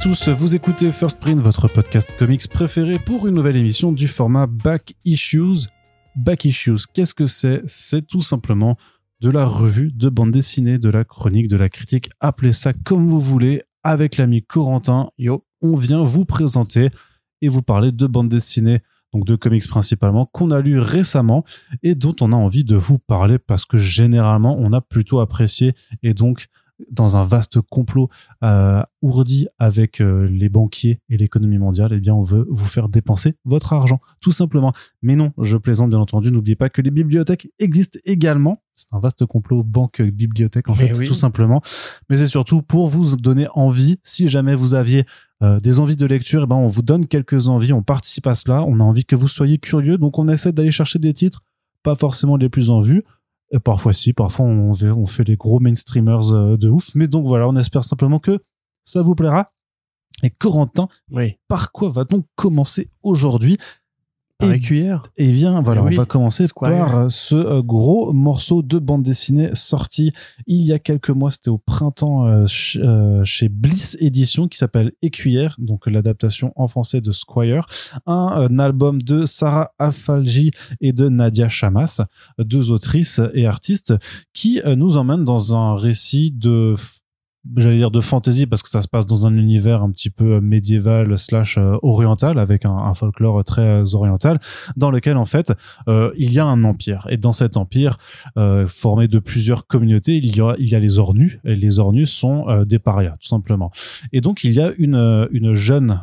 Tous, vous écoutez First Print, votre podcast comics préféré pour une nouvelle émission du format Back Issues. Back Issues, qu'est-ce que c'est? C'est tout simplement de la revue de bande dessinée, de la chronique, de la critique, appelez ça comme vous voulez, avec l'ami Corentin. Yo, on vient vous présenter et vous parler de bande dessinée, donc de comics principalement, qu'on a lu récemment et dont on a envie de vous parler parce que généralement on a plutôt apprécié et donc dans un vaste complot euh, ourdi avec euh, les banquiers et l'économie mondiale, eh bien, on veut vous faire dépenser votre argent, tout simplement. Mais non, je plaisante bien entendu. N'oubliez pas que les bibliothèques existent également. C'est un vaste complot banque-bibliothèque, en fait, tout simplement. Mais c'est surtout pour vous donner envie, si jamais vous aviez euh, des envies de lecture, eh ben, on vous donne quelques envies, on participe à cela, on a envie que vous soyez curieux, donc on essaie d'aller chercher des titres, pas forcément les plus en vue, et parfois si, parfois on, on fait les gros mainstreamers euh, de ouf. Mais donc voilà, on espère simplement que ça vous plaira. Et Corentin, oui. par quoi va-t-on commencer aujourd'hui? Et, cuillère. Et bien, voilà, on va commencer par euh, ce euh, gros morceau de bande dessinée sorti il y a quelques mois. C'était au printemps euh, chez Bliss Édition qui s'appelle Écuyère, donc l'adaptation en français de Squire. Un, album de Sarah Afalji et de Nadia Chamas, deux autrices et artistes qui nous emmènent dans un récit de j'allais dire de fantasy parce que ça se passe dans un univers un petit peu médiéval slash euh, oriental avec un, folklore très euh, oriental dans lequel en fait euh, il y a un empire. Et dans cet empire formé de plusieurs communautés il y a il y a les ornus et les ornus sont des parias tout simplement. Et donc il y a une une jeune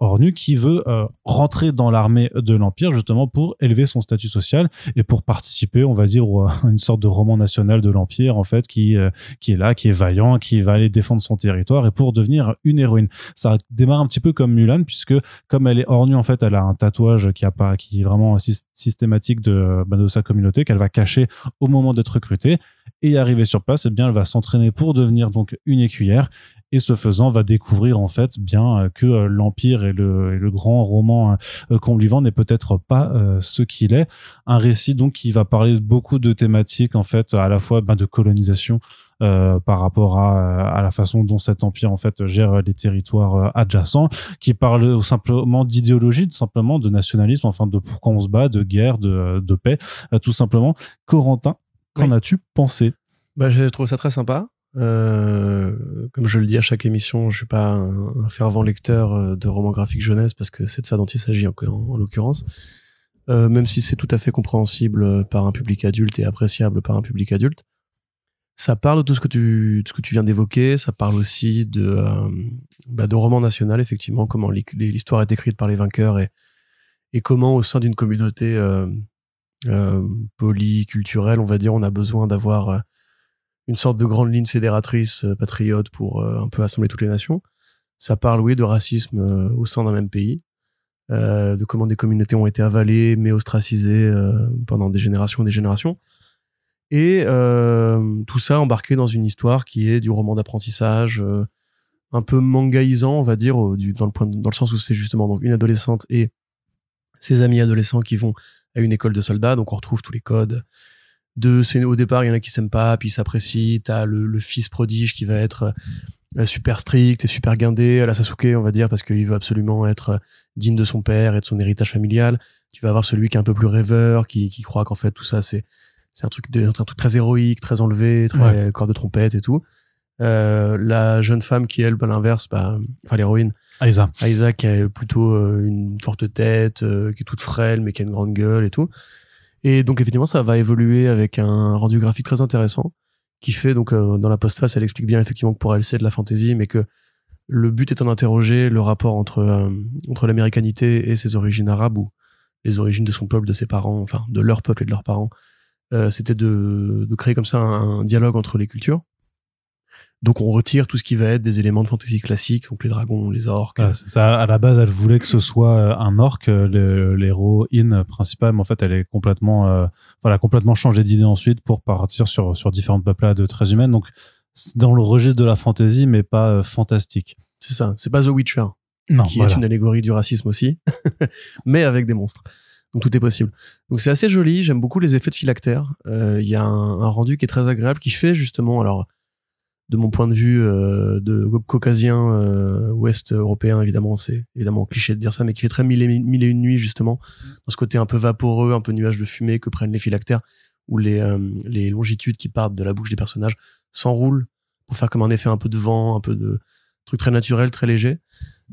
ornue qui veut rentrer dans l'armée de l'empire justement pour élever son statut social et pour participer on va dire à une sorte de roman national de l'empire en fait qui qui est là qui est vaillant qui va aller défendre son territoire et pour devenir une héroïne. Ça démarre un petit peu comme Mulan puisque comme elle est hors nue en fait, elle a un tatouage qui a pas qui est vraiment systématique de, bah, de sa communauté qu'elle va cacher au moment d'être recrutée. Et arriver sur place, eh bien elle va s'entraîner pour devenir donc une écuyère. Et ce faisant va découvrir en fait bien euh, que euh, l'empire et le, le, grand roman euh, qu'on lui vend n'est peut-être pas ce qu'il est. Un récit donc qui va parler beaucoup de thématiques en fait à la fois ben, de colonisation euh, par rapport à, à, la façon dont cet empire en fait gère les territoires euh, adjacents, qui parle simplement d'idéologie, simplement de nationalisme, enfin de pourquoi on se bat, de guerre, de, de paix, euh, tout simplement. Corentin, qu'en as-tu pensé? Bah, J'ai trouvé ça très sympa. Euh, comme je le dis à chaque émission, je suis pas un, fervent lecteur de romans graphiques jeunesse parce que c'est de ça dont il s'agit en, en, l'occurrence. Euh, même si c'est tout à fait compréhensible par un public adulte et appréciable par un public adulte. Ça parle de tout ce que tu, ce que tu viens d'évoquer. Ça parle aussi de, euh, bah, de roman national, effectivement, comment l'histoire est écrite par les vainqueurs et, et comment, au sein d'une communauté euh, euh, polyculturelle, on va dire, on a besoin d'avoir euh, une sorte de grande ligne fédératrice euh, patriote pour un peu assembler toutes les nations. Ça parle, oui, de racisme au sein d'un même pays, de comment des communautés ont été avalées, mais ostracisées pendant des générations et des générations. Et euh, tout ça embarqué dans une histoire qui est du roman d'apprentissage, euh, un peu mangaïsant, on va dire, dans, le sens où c'est justement donc une adolescente et ses amis adolescents qui vont à une école de soldats. Donc on retrouve tous les codes. De, au départ, il y en a qui s'aiment pas, puis ils s'apprécient. T'as le, le fils prodige qui va être euh, super strict et super guindé à la Sasuke, on va dire, parce qu'il veut absolument être digne de son père et de son héritage familial. Tu vas avoir celui qui est un peu plus rêveur, qui croit qu'en fait tout ça c'est c'est un truc de, un truc très héroïque, très enlevé, très corps de trompette et tout. Euh, la jeune femme qui elle, à l'inverse, bah, enfin l'héroïne, Aïsa. Aïsa qui a plutôt euh, une forte tête, euh, qui est toute frêle mais qui a une grande gueule et tout. Et donc effectivement, ça va évoluer avec un rendu graphique très intéressant qui fait donc euh, dans la postface, elle explique bien effectivement que pour elle c'est de la fantaisie, mais que le but étant d'interroger le rapport entre entre l'américanité et ses origines arabes ou les origines de son peuple, de ses parents, enfin de leur peuple et de leurs parents, euh, c'était de, de, créer comme ça un, dialogue entre les cultures. Donc on retire tout ce qui va être des éléments de fantasy classique, donc les dragons, les orques. ça, à la base, elle voulait que ce soit euh, un orc, euh, l'héroïne principale, mais en fait, elle est complètement, voilà, complètement changé d'idée ensuite pour partir sur sur différentes peuplades très humaines. Donc dans le registre de la fantasy, mais pas fantastique. C'est ça. C'est pas The Witcher. Non, qui est une allégorie du racisme aussi, mais avec des monstres. Donc tout est possible. Donc c'est assez joli. J'aime beaucoup les effets de phylactère. Euh, il y a un, rendu qui est très agréable, qui fait justement alors de mon point de vue euh, de caucasien euh, ouest européen évidemment c'est évidemment cliché de dire ça mais qui fait très mille et, une nuits justement dans ce côté un peu vaporeux un peu nuage de fumée que prennent les phylactères où les euh, les longitudes qui partent de la bouche des personnages s'enroulent pour faire comme un effet un peu de vent un peu de truc très naturel très léger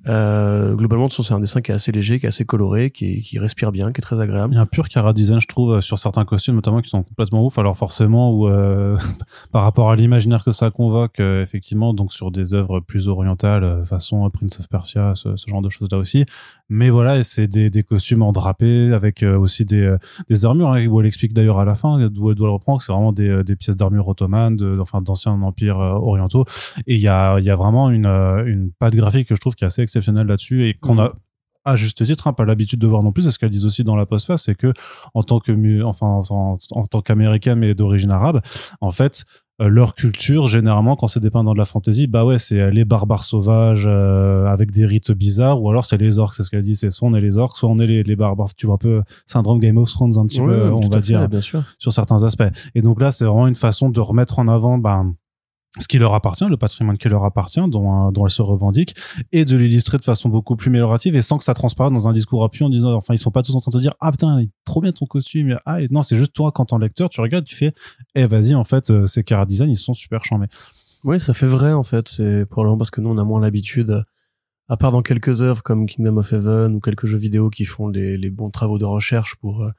euh, globalement, c'est un dessin qui est assez léger, qui est assez coloré, qui, qui respire bien, qui est très agréable. Il y a un pur cara design, je trouve, sur certains costumes, notamment qui sont complètement ouf. Alors forcément, ou euh, par rapport à l'imaginaire que ça convoque, euh, effectivement, donc sur des œuvres plus orientales, euh, façon Prince of Persia, ce, genre de choses là aussi. Mais voilà, c'est des, costumes en drapé avec aussi des, armures, hein, où elle explique d'ailleurs à la fin, d'où elle doit le reprendre, que c'est vraiment des, pièces d'armure ottomanes, enfin d'anciens empires orientaux. Et il y a, y a vraiment une, une patte graphique que je trouve qui est assez exceptionnel là-dessus et qu'on a à juste titre hein, pas l'habitude de voir non plus c'est ce qu'elles disent aussi dans la postface c'est que en tant que enfin en, tant qu'américain mais d'origine arabe en fait euh, leur culture généralement quand c'est dépeint dans de la fantaisie bah ouais c'est euh, les barbares sauvages euh, avec des rites bizarres ou alors c'est les orques c'est ce qu'elle dit c'est soit on est les orques soit on est les, les barbares. Tu vois un peu syndrome Game of Thrones un petit peu on va dire bien sûr. sur certains aspects. Et donc là c'est vraiment une façon de remettre en avant ben ce qui leur appartient, le patrimoine qui leur appartient, dont, euh, dont elle se revendique, et de l'illustrer de façon beaucoup plus améliorative et sans que ça transparaisse dans un discours appuyé en disant, enfin, ils sont pas tous en train de te dire, ah putain, trop bien ton costume, ah, non, c'est juste toi, quand en lecteur, tu regardes, tu fais, eh, vas-y, en fait, euh, ces cara design, ils sont super charmés. Oui, ça fait vrai, en fait, c'est probablement parce que nous, on a moins l'habitude, à part dans quelques œuvres comme Kingdom of Heaven ou quelques jeux vidéo qui font les, les bons travaux de recherche pour euh,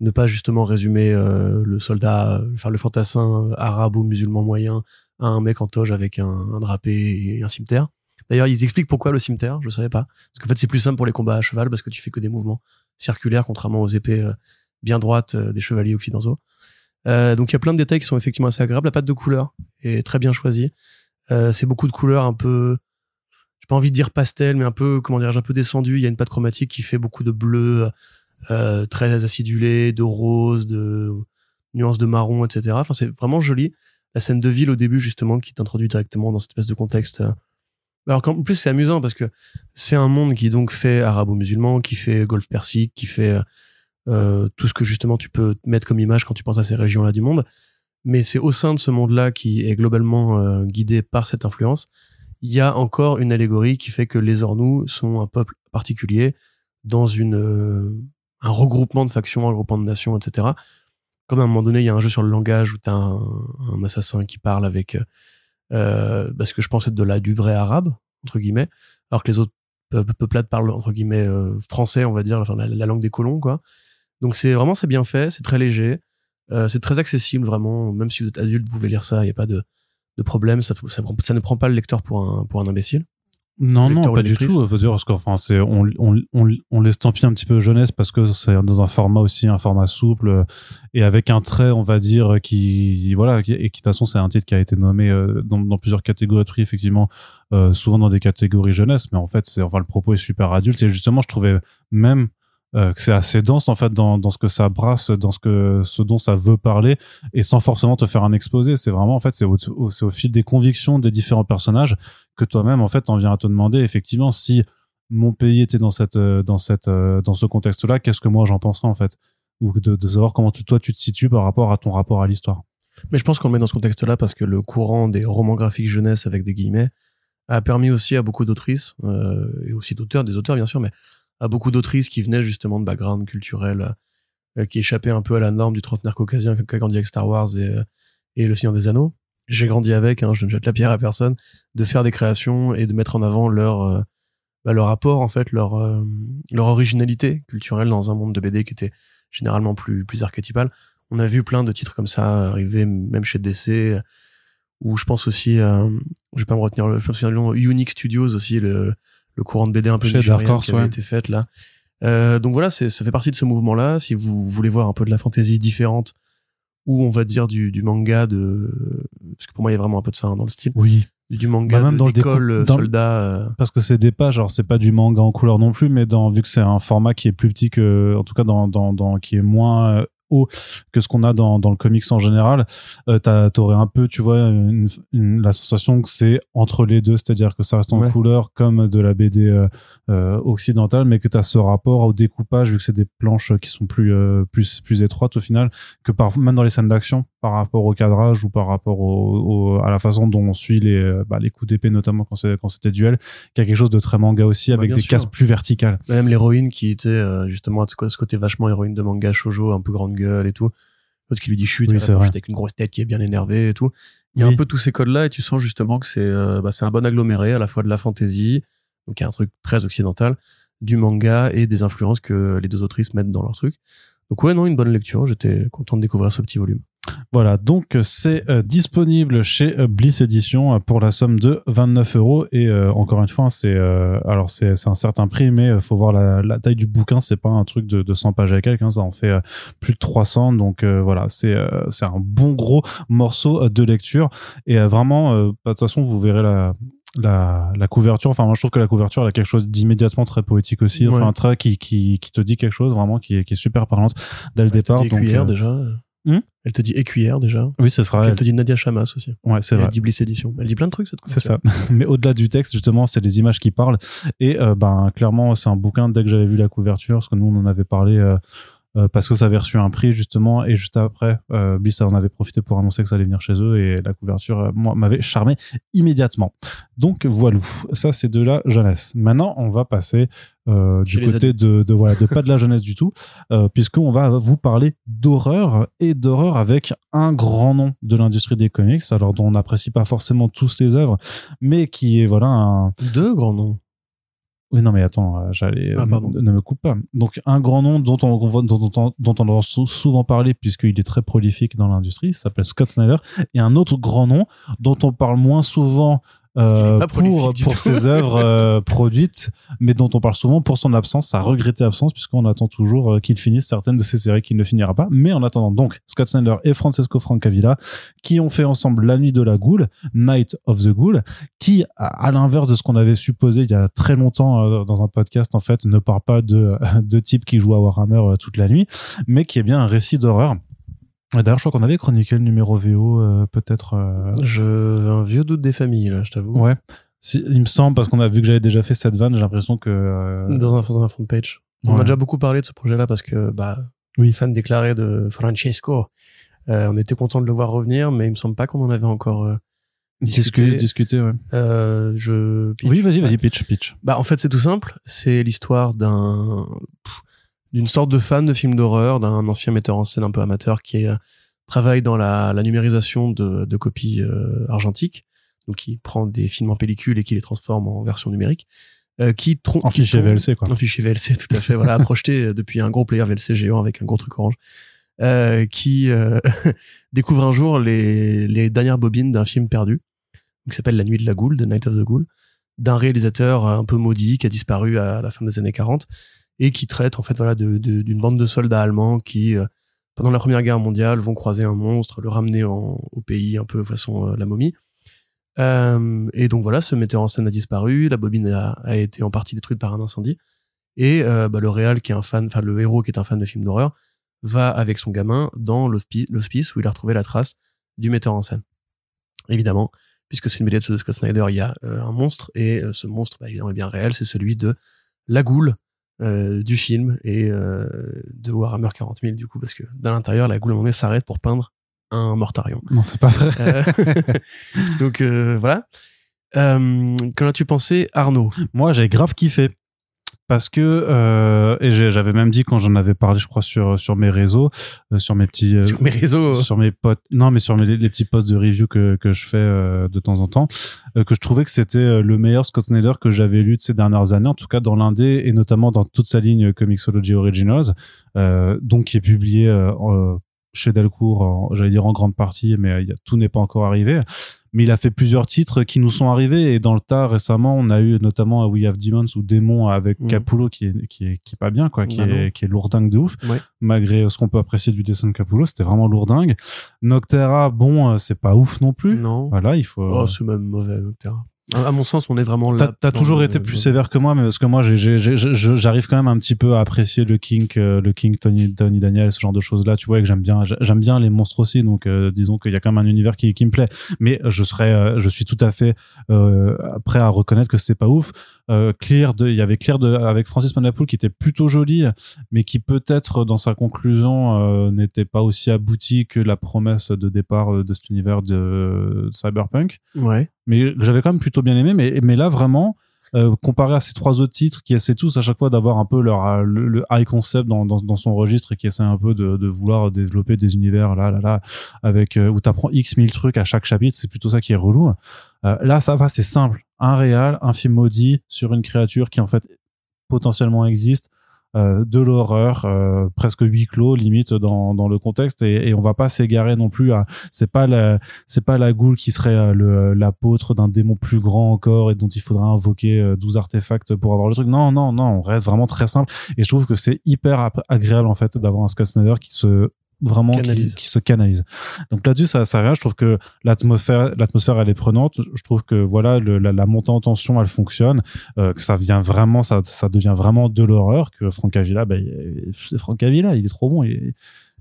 ne pas justement résumer le soldat, enfin, le fantassin arabe ou musulman moyen un mec en toge avec un, un drapé et un cimetière. D'ailleurs, ils expliquent pourquoi le cimetière, je savais pas. Parce qu'en fait, c'est plus simple pour les combats à cheval parce que tu fais que des mouvements circulaires, contrairement aux épées euh, bien droites euh, des chevaliers occidentaux. Euh, donc il y a plein de détails qui sont effectivement assez agréables. La patte de couleur est très bien choisie. Euh, c'est beaucoup de couleurs un peu, j'ai pas envie de dire pastel, mais un peu, comment dirais-je, un peu descendu. Il y a une patte chromatique qui fait beaucoup de bleu, euh, très acidulé, de rose, de nuances de marron, etc. Enfin, c'est vraiment joli la scène de ville au début justement qui t'introduit directement dans cette espèce de contexte. Euh. Alors qu'en plus c'est amusant parce que c'est un monde qui donc fait arabo-musulman, qui fait golfe persique, qui fait euh, euh, tout ce que justement tu peux mettre comme image quand tu penses à ces régions-là du monde. Mais c'est au sein de ce monde-là qui est globalement guidé par cette influence. Il y a encore une allégorie qui fait que les Ornous sont un peuple particulier dans une un regroupement de factions, un regroupement de nations, etc comme à un moment donné, il y a un jeu sur le langage où tu as un, assassin qui parle avec euh, parce que je pense être de là du vrai arabe entre guillemets, alors que les autres peuplades parlent entre guillemets euh, français, on va dire, enfin la, langue des colons quoi. Donc c'est vraiment c'est bien fait, c'est très léger, euh, c'est très accessible vraiment. Même si vous êtes adulte, vous pouvez lire ça, il n'y a pas de, de problème. Ça, ça, ne prend pas le lecteur pour un pour un imbécile. Non, non, pas du tout. Dire, parce qu'enfin, c'est, on, on, on, on l'estampille un petit peu jeunesse parce que c'est dans un format aussi, un format souple euh, et avec un trait, on va dire, qui, voilà, qui, et qui, de toute façon, c'est un titre qui a été nommé euh, dans, dans plusieurs catégories de prix, effectivement, euh, souvent dans des catégories jeunesse, mais en fait, c'est, enfin, le propos est super adulte et justement, je trouvais même, euh, c'est assez dense en fait dans, dans ce que ça brasse, dans ce que ce dont ça veut parler, et sans forcément te faire un exposé. C'est vraiment en fait c'est au, c'est au fil des convictions des différents personnages que toi-même en fait en viens à te demander effectivement si mon pays était dans cette euh, dans cette euh, dans ce contexte-là, qu'est-ce que moi j'en penserais en fait, ou de, de savoir comment tu, toi tu te situes par rapport à ton rapport à l'histoire. Mais je pense qu'on le met dans ce contexte-là parce que le courant des romans graphiques jeunesse avec des guillemets a permis aussi à beaucoup d'autrices euh, et aussi d'auteurs, des auteurs bien sûr, mais à beaucoup d'autrices qui venaient justement de background culturel euh, qui échappaient un peu à la norme du trentenaire caucasien qui a grandi avec Star Wars et, euh, et Le Seigneur des Anneaux. J'ai grandi avec, hein, je ne jette la pierre à personne, de faire des créations et de mettre en avant leur euh, bah, leur apport en fait, leur leur originalité culturelle dans un monde de BD qui était généralement plus plus archétypal. On a vu plein de titres comme ça arriver, même chez DC, ou je pense aussi, je vais pas me retenir je pense le nom, Unique Studios aussi, le, le courant de BD un peu Chez qui avait été faite là. Euh, donc voilà, c'est, ça fait partie de ce mouvement-là. Si vous voulez voir un peu de la fantaisie différente, ou on va dire du, du manga de, parce que pour moi il y a vraiment un peu de ça hein, dans le style. Oui. Du manga bah, même dans l'école euh, soldat. Euh. Parce que c'est des pages, alors c'est pas du manga en couleur non plus, mais dans vu que c'est un format qui est plus petit que, en tout cas dans dans, dans qui est moins haut que ce qu'on a dans, dans le comics en général, euh, t'aurais un peu, tu vois, une, la sensation que c'est entre les deux, c'est-à-dire que ça reste en couleur comme de la BD euh, euh, occidentale, mais que t'as ce rapport au découpage vu que c'est des planches qui sont plus euh, plus plus étroites au final, que par même dans les scènes d'action, par rapport au cadrage ou par rapport au, à la façon dont on suit les, bah, les coups d'épée, notamment quand c'est quand c'était duel, qui a quelque chose de très manga aussi, avec des cases plus verticales. Même l'héroïne qui était euh, justement ce côté vachement héroïne de manga shoujo, un peu grande gueule et tout. Parce qu'il lui dit chute, oui, avec une grosse tête qui est bien énervée et tout. Il y a un peu tous ces codes-là et tu sens justement que c'est euh, bah, c'est un bon aggloméré à la fois de la fantasy, donc il y a un truc très occidental, du manga et des influences que les deux autrices mettent dans leur truc. Donc ouais, non, une bonne lecture. J'étais content de découvrir ce petit volume. Voilà, donc c'est euh, disponible chez euh, Bliss Edition euh, pour la somme de 29 euros. Et encore une fois c'est alors c'est un certain prix mais il faut voir la, taille du bouquin. C'est pas un truc de, de 100 pages à quelques hein, ça en fait plus de 300 donc voilà. C'est c'est un bon gros morceau de lecture. Et vraiment de toute façon vous verrez la la, la couverture enfin moi je trouve que la couverture elle a quelque chose d'immédiatement très poétique aussi enfin un trait qui, qui, qui te dit quelque chose vraiment qui est, qui est super parlante dès le départ donc déjà? Hmm? Elle te dit écuyère déjà? Oui, ce sera. Elle, te dit Nadia Chamas aussi. Ouais, c'est vrai. Elle dit Bliss Edition. Elle dit plein de trucs cette C'est ça. Mais au-delà du texte, justement, c'est les images qui parlent. Et euh, ben clairement, c'est un bouquin. Dès que j'avais vu la couverture, parce que nous on en avait parlé. Euh, euh, parce que ça avait reçu un prix justement et juste après euh, Bliss en avait profité pour annoncer que ça allait venir chez eux et la couverture euh, moi m'avait charmé immédiatement. Donc voilà. Ça c'est de la jeunesse. Maintenant on va passer euh, du côté de, de, voilà de pas de la jeunesse du tout euh, puisqu'on va vous parler d'horreur et d'horreur avec un grand nom de l'industrie des comics alors dont on n'apprécie pas forcément tous les œuvres mais qui est voilà un deux grands noms oui, non, mais attends, euh, j'allais. Ah, ne me coupe pas. Donc, un grand nom dont on, dont, dont, dont on entend souvent parler, puisqu'il est très prolifique dans l'industrie, s'appelle Scott Snyder. Et un autre grand nom dont on parle moins souvent euh, pour pour ses œuvres euh, produites, mais dont on parle souvent pour son absence, sa regrettée absence, puisqu'on attend toujours euh, qu'il finisse certaines de ses séries qu'il ne finira pas. Mais en attendant, donc Scott Snyder et Francesco Francavilla, qui ont fait ensemble La Nuit de la Goule, Night of the Ghoul, qui, à, l'inverse de ce qu'on avait supposé il y a très longtemps dans un podcast, en fait, ne parle pas de de types qui jouent à Warhammer toute la nuit, mais qui est bien un récit d'horreur D'ailleurs, je crois qu'on avait chroniqué le numéro VO, euh, peut-être. Euh... Je... Un vieux doute des familles, là, je t'avoue. Ouais. il me semble, parce qu'on a vu que j'avais déjà fait cette vanne, j'ai l'impression que. Euh, dans, un, dans un front page. On a déjà beaucoup parlé de ce projet-là parce que, bah, oui. fan déclaré de Francesco. On était content de le voir revenir, mais il me semble pas qu'on en avait encore discuté. Discuté, ouais. je. oui, vas-y, vas-y, pitch, pitch. Bah, en fait, c'est tout simple. C'est l'histoire d'un d'une sorte de fan de films d'horreur, d'un ancien metteur en scène un peu amateur qui est, travaille dans la, la numérisation de, de copies euh, argentiques, donc qui prend des films en pellicule et qui les transforme en version numérique. Euh, qui trompe en fichier VLC quoi. en fichier VLC tout à fait voilà projeté depuis un gros player VLC géant avec un gros truc orange. Euh, qui euh, découvre un jour les, les dernières bobines d'un film perdu qui s'appelle La Nuit de la Goule, The Night of the Ghoul, d'un réalisateur un peu maudit qui a disparu à la fin des années 40 et qui traite en fait voilà d'une de, d'une bande de soldats allemands qui euh, pendant la Première Guerre mondiale vont croiser un monstre, le ramener en, au pays un peu façon euh, la momie. Euh, et donc voilà, ce metteur en scène a disparu, la bobine a, été en partie détruite par un incendie. Et bah, le réal qui est un fan, enfin le héros qui est un fan de films d'horreur, va avec son gamin dans l'hospice où il a retrouvé la trace du metteur en scène. Évidemment, puisque c'est une BD de Scott Snyder, il y a un monstre et ce monstre, bah, évidemment, est bien réel, c'est celui de la goule, euh, du film et euh, de Warhammer 40 000 du coup parce que dans l'intérieur la goule s'arrête pour peindre un mortarion. Non c'est pas vrai. Euh, donc voilà. Euh, Qu'en as-tu pensé Arnaud? Moi j'ai grave kiffé parce que euh, et j'avais même dit quand j'en avais parlé je crois sur sur mes réseaux euh, sur mes petits euh, sur mes réseaux. sur mes potes non mais sur mes, les, petits posts de review que que je fais de temps en temps que je trouvais que c'était le meilleur Scott Snyder que j'avais lu de ces dernières années en tout cas dans l'indé et notamment dans toute sa ligne Comixology Originals donc qui est publié chez Delcourt j'allais dire en grande partie mais y a, tout n'est pas encore arrivé. Mais il a fait plusieurs titres qui nous sont arrivés. Et dans le tas récemment on a eu notamment We Have Demons ou Démon avec mm. Capullo qui est qui est qui est pas bien quoi qui bah est qui est lourdingue de ouf. Malgré ce qu'on peut apprécier du dessin de Capullo c'était vraiment lourdingue. Noctera bon euh, c'est pas ouf non plus. Non. Voilà il faut oh c'est même mauvais Noctera À mon sens, on est vraiment là. T'as toujours été plus sévère que moi, mais parce que moi, j'arrive quand même un petit peu à apprécier le King, euh, le King Tony, Tony Daniel, ce genre de choses là. Tu vois, et que j'aime bien, j'aime bien les monstres aussi. Donc, euh, disons qu'il y a quand même un univers qui, qui me plaît. Mais je serais, euh, je suis tout à fait prêt à reconnaître que c'est pas ouf. Clear, de, il y avait Claire de, avec Francis Manapoul qui était plutôt joli, mais qui peut-être dans sa conclusion n'était pas aussi abouti que la promesse de départ de cet univers de Cyberpunk. Ouais mais j'avais quand même plutôt bien aimé. Mais, mais là, vraiment, euh, comparé à ces trois autres titres qui essaient tous à chaque fois d'avoir un peu leur euh, le, high concept dans, dans, dans, son registre et qui essaient un peu de, de vouloir développer des univers là là là avec euh, où t'apprends x mille trucs à chaque chapitre c'est plutôt ça qui est relou euh, là ça va c'est simple. Un réal un film maudit sur une créature qui en fait potentiellement existe. Euh, de l'horreur, euh, presque huis clos limite dans, dans le contexte. Et, et on va pas s'égarer non plus à c'est pas la c'est pas la goule qui serait euh, l'apôtre d'un démon plus grand encore et dont il faudra invoquer 12 artefacts pour avoir le truc. Non non non, on reste vraiment très simple. Et je trouve que c'est hyper agréable en fait d'avoir un Scott Snyder qui se vraiment qui, se canalise. Donc là-dessus, ça, ça rien. Je trouve que l'atmosphère, l'atmosphère, elle est prenante. Je trouve que voilà, le, la, montée en tension, elle fonctionne. Euh, que ça vient vraiment, ça, ça devient vraiment de l'horreur. Que Franck Avila, ben, c'est Franck Avila, il est trop bon. Il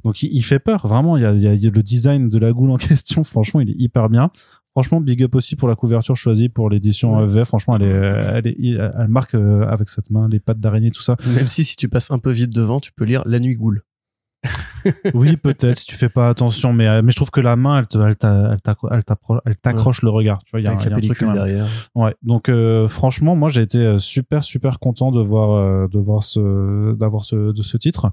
Donc il, fait peur, vraiment. Il y, a, il y, a, le design de la goule en question. Franchement, il est hyper bien. Franchement, big up aussi pour la couverture choisie pour l'édition ouais. Franchement, elle est, elle est, elle marque euh, avec cette main les pattes d'araignée, tout ça. Même si si tu passes un peu vite devant, tu peux lire La Nuit Goule oui, peut-être si tu fais pas attention, mais euh, mais je trouve que la main, elle te, elle t'accroche le regard. Tu vois, il y a, un truc derrière. Ouais. Donc euh, franchement, moi j'ai été euh, super super content de voir de voir ce d'avoir ce de ce titre.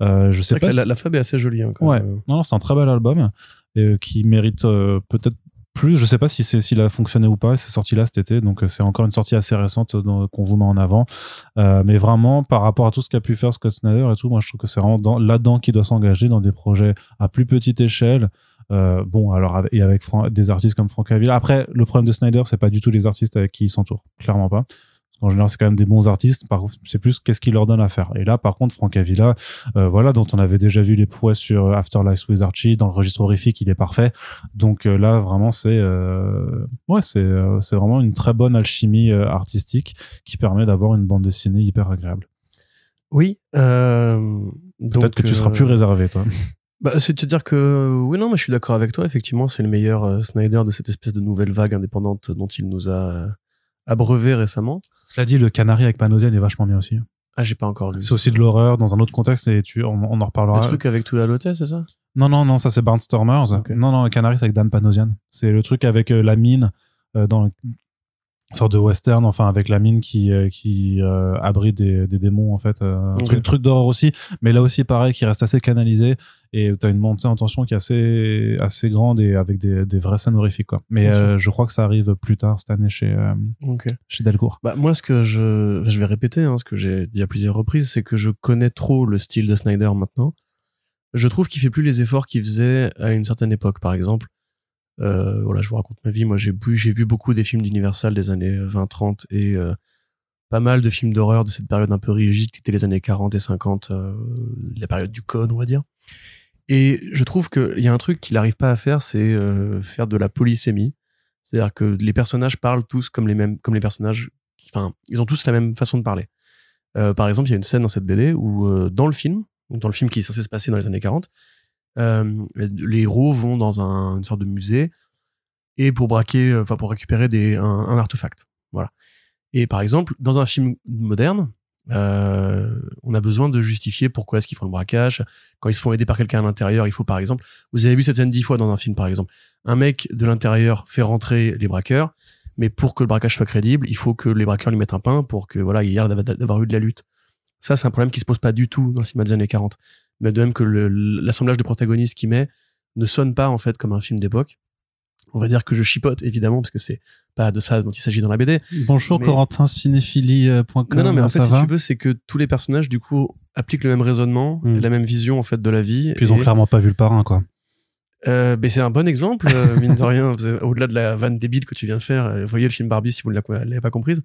je sais pas. la, la, Fab est assez jolie. Hein, ouais. Non, non c'est un très bel album et qui mérite peut-être plus. Je sais pas si c'est s'il a fonctionné ou pas. C'est sorti là cet été, donc euh, c'est encore une sortie assez récente euh, qu'on vous met en avant. Euh, mais vraiment, par rapport à tout ce qu'a pu faire Scott Snyder et tout, moi je trouve que c'est vraiment là-dedans qu'il doit s'engager dans des projets à plus petite échelle. Bon, alors et avec des artistes comme Frank Avila. Après, le problème de Snyder, c'est pas du tout les artistes avec qui il s'entoure, clairement pas. En général, c'est quand même des bons artistes. Par c'est plus qu'est-ce qu'ils leur donne à faire. Et là, par contre, Frank Avila, euh, voilà, dont on avait déjà vu les prouesses sur Afterlife with Archie, dans le registre horrifique, il est parfait. Donc euh, là, vraiment, c'est euh, ouais, c'est euh, c'est vraiment une très bonne alchimie artistique qui permet d'avoir une bande dessinée hyper agréable. Oui. Peut-être que tu seras plus réservé, toi. Bah, c'est à dire que oui, non, mais je suis d'accord avec toi. Effectivement, c'est le meilleur Snyder de cette espèce de nouvelle vague indépendante dont il nous a abreuvé récemment. Cela dit, le Canari avec Panosian est vachement bien aussi. Ah, j'ai pas encore lu. C'est aussi de l'horreur dans un autre contexte et tu, on, en reparlera. Le truc avec tout la c'est ça? Non, non, non, ça c'est Barnstormers. Non, non, le Canari c'est avec Dan Panosian. C'est le truc avec euh, la mine euh, dans sorte de western enfin avec la mine qui euh, qui abrite des, des démons en fait okay. truc, truc d'horreur aussi mais là aussi pareil qui reste assez canalisé et t'as une montée en tension qui est assez assez grande et avec des, des vraies scènes horrifiques quoi. Mais euh, je crois que ça arrive plus tard cette année chez euh, okay. chez Delcourt. Bah moi ce que je je vais répéter hein, ce que j'ai dit à plusieurs reprises c'est que je connais trop le style de Snyder maintenant. Je trouve qu'il fait plus les efforts qu'il faisait à une certaine époque. Par exemple euh, voilà, je vous raconte ma vie. Moi, j'ai vu, j'ai vu beaucoup des films d'Universal des années 20-30 et pas mal de films d'horreur de cette période un peu rigide qui était les années 40 et 50, euh, la période du code, on va dire. Et je trouve qu'il y a un truc qu'il n'arrive pas à faire, c'est euh, faire de la polysémie. C'est-à-dire que les personnages parlent tous comme les mêmes, comme les personnages. Enfin, ils ont tous la même façon de parler. Euh, par exemple, il y a une scène dans cette BD où, dans le film, dans le film qui est censé se passer dans les années 40, euh, les héros vont dans un, une sorte de musée et pour braquer, enfin pour récupérer des, un, un, artefact. Voilà. Et par exemple, dans un film moderne, euh, on a besoin de justifier pourquoi est-ce qu'ils font le braquage. Quand ils se font aider par quelqu'un à l'intérieur, il faut par exemple, vous avez vu cette scène dix fois dans un film par exemple, un mec de l'intérieur fait rentrer les braqueurs, mais pour que le braquage soit crédible, il faut que les braqueurs lui mettent un pain pour que voilà, il y ait d'avoir eu de la lutte. Ça, c'est un problème qui se pose pas du tout dans le cinéma des années 40 mais de même que l'assemblage de protagonistes qui met ne sonne pas en fait comme un film d'époque. On va dire que je chipote évidemment parce que c'est pas de ça dont il s'agit dans la BD. Bonjour Corentin cinéphilie.com. Non non mais en fait si tu veux c'est que tous les personnages du coup appliquent le même raisonnement, hmm. la même vision en fait de la vie. Puis ils ont clairement pas vu le parrain quoi. Euh, c'est un bon exemple, euh, mine de rien. Au-delà de la vanne débile que tu viens de faire, euh, voyez le film Barbie si vous ne l'avez pas comprise.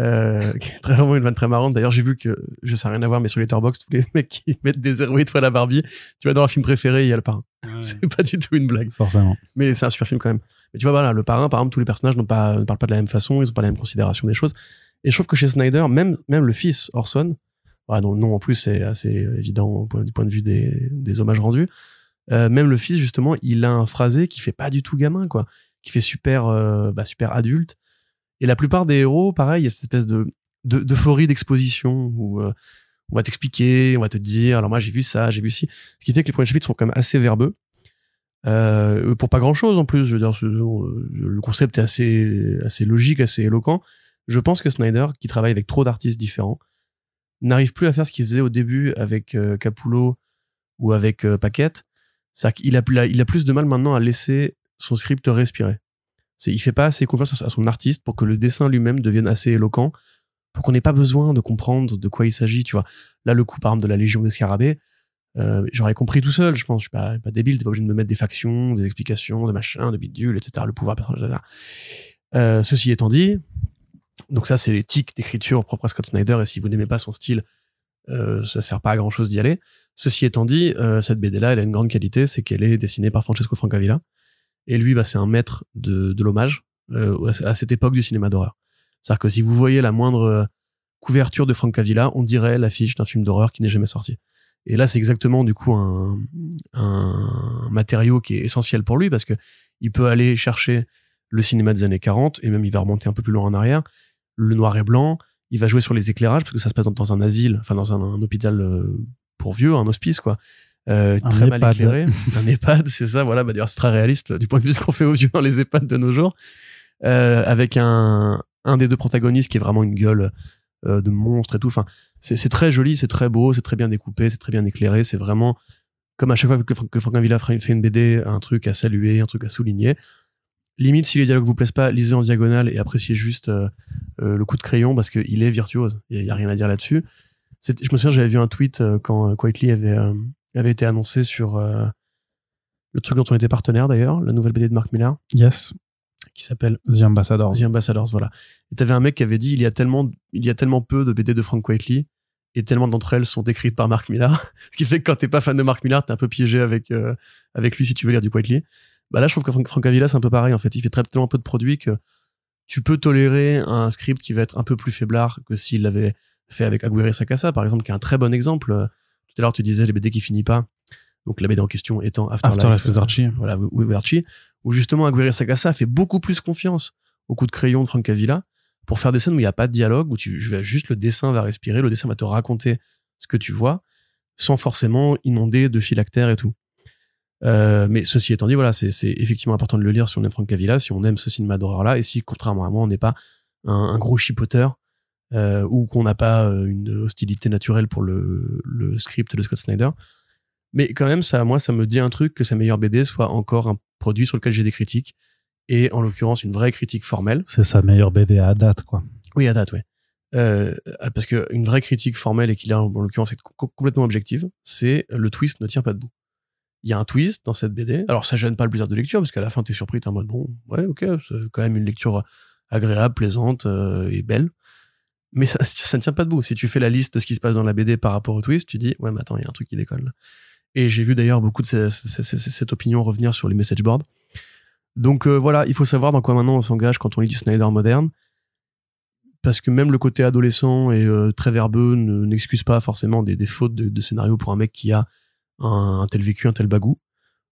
Euh, qui est très vraiment une vanne très marrante. D'ailleurs, j'ai vu que, je sais rien à voir, mais sur Letterboxd, tous les mecs qui mettent des héroïdes fois la Barbie, tu vois, dans leur film préféré, il y a le parrain. C'est pas du tout une blague. Forcément. Mais c'est un super film quand même. Mais tu vois, voilà, le parrain, par exemple, tous les personnages n'ont pas, ne parlent pas de la même façon, ils ont pas la même considération des choses. Et je trouve que chez Snyder, même, même le fils, Orson, voilà, dont le nom en plus c'est assez évident du point de vue des, des hommages rendus, euh, même le fils, justement, il a un phrasé qui fait pas du tout gamin, quoi. Qui fait super, euh, bah, super adulte. Et la plupart des héros, pareil, il y a cette espèce de, d'euphorie d'exposition où euh, on va t'expliquer, on va te dire, alors moi j'ai vu ça, j'ai vu ci. Ce qui fait que les premiers chapitres sont quand même assez verbeux. Euh, pour pas grand chose en plus, je veux dire, le concept est assez, assez logique, assez éloquent. Je pense que Snyder, qui travaille avec trop d'artistes différents, n'arrive plus à faire ce qu'il faisait au début avec euh, Capullo ou avec euh, Paquette. C'est-à-dire qu'il il a plus de mal maintenant à laisser son script respirer. C'est, il fait pas assez confiance à son artiste pour que le dessin lui-même devienne assez éloquent, pour qu'on n'ait pas besoin de comprendre de quoi il s'agit, tu vois. Là, le coup, par exemple, de la Légion des Scarabées, euh, j'aurais compris tout seul, je pense. Je suis pas, pas débile, t'es pas obligé de me mettre des factions, des explications, de machin, de bidule, etc. Le pouvoir personnel. Euh, ceci étant dit, donc ça, c'est les tics d'écriture propres à Scott Snyder, et si vous n'aimez pas son style, euh, ça sert pas à grand chose d'y aller. Ceci étant dit, euh, cette BD-là, elle a une grande qualité, c'est qu'elle est dessinée par Francesco Francavilla. Et lui, bah, c'est un maître de, l'hommage euh, à cette époque du cinéma d'horreur. C'est-à-dire que si vous voyez la moindre euh, couverture de Francavilla, on dirait l'affiche d'un film d'horreur qui n'est jamais sorti. Et là, c'est exactement du coup un, un matériau qui est essentiel pour lui parce que il peut aller chercher le cinéma des années 40 et même il va remonter un peu plus loin en arrière, le noir et blanc, il va jouer sur les éclairages parce que ça se passe dans, un asile, enfin dans un, hôpital euh, pour vieux, un hospice quoi. Euh, très mal éclairé, un EHPAD, c'est ça, voilà, bah d'ailleurs c'est très réaliste du point de vue de ce qu'on fait aux vieux dans les EHPAD de nos jours, euh, avec un, un des deux protagonistes qui est vraiment une gueule euh, de monstre et tout. Enfin, c'est très joli, c'est très beau, c'est très bien découpé, c'est très bien éclairé. C'est vraiment comme à chaque fois que, que Franck Villa fait une BD, un truc à saluer, un truc à souligner. Limite, si les dialogues vous plaisent pas, lisez en diagonale et appréciez juste euh, euh, le coup de crayon parce qu'il est virtuose. Il y, a rien à dire là-dessus. Je me souviens, j'avais vu un tweet quand Quietly avait, avait été annoncé sur le truc dont on était partenaire d'ailleurs, la nouvelle BD de Mark Millar. Yes qui s'appelle The Ambassadors. The Ambassadors, voilà. Et t'avais un mec qui avait dit il y a tellement, il y a tellement peu de BD de Frank Whiteley et tellement d'entre elles sont écrites par Mark Millar, ce qui fait que quand t'es pas fan de Mark Millar, t'es un peu piégé avec euh, avec lui si tu veux lire du Whiteley. Bah là, je trouve que Frank, Frank Avila c'est un peu pareil en fait. Il fait très tellement peu de produits que tu peux tolérer un script qui va être un peu plus faiblard que s'il l'avait fait avec Aguirre Sakasa, par exemple, qui est un très bon exemple. Tout à l'heure, tu disais les BD qui finit pas. Donc la BD en question étant Afterlife, Afterlife with Archie. Voilà, with Archie où justement Aguirre Sagassa fait beaucoup plus confiance au coup de crayon de Francavilla pour faire des scènes où il n'y a pas de dialogue, où tu, juste le dessin va respirer, le dessin va te raconter ce que tu vois, sans forcément inonder de phylactères et tout. Euh, mais ceci étant dit, voilà, c'est effectivement important de le lire si on aime Francavilla, si on aime ce cinéma d'horreur-là, et si, contrairement à moi, on n'est pas un, gros chipoteur, euh, ou qu'on n'a pas euh, une hostilité naturelle pour le, le script de Scott Snyder. Mais quand même, ça, moi, ça me dit un truc que sa meilleure BD soit encore un produit sur lequel j'ai des critiques. Et en l'occurrence, une vraie critique formelle. C'est sa meilleure BD à date, quoi. Oui, à date, oui. Euh, parce que une vraie critique formelle et qu'il a en l'occurrence est complètement objective, c'est le twist ne tient pas debout. Il y a un twist dans cette BD. Alors ça gêne pas le plaisir de lecture parce qu'à la fin t'es surpris, t'es en mode bon, ouais, ok, c'est quand même une lecture agréable, plaisante euh, et belle. Mais ça, ne tient pas debout. Si tu fais la liste de ce qui se passe dans la BD par rapport au twist, tu dis ouais, mais attends, il y a un truc qui décolle. Et j'ai vu d'ailleurs beaucoup de cette opinion revenir sur les message boards. Donc euh, voilà, il faut savoir dans quoi maintenant on s'engage quand on lit du Snyder moderne. Parce que même le côté adolescent et euh, très verbeux n'excuse pas forcément des, fautes de, scénario pour un mec qui a un, tel vécu, un tel bagou.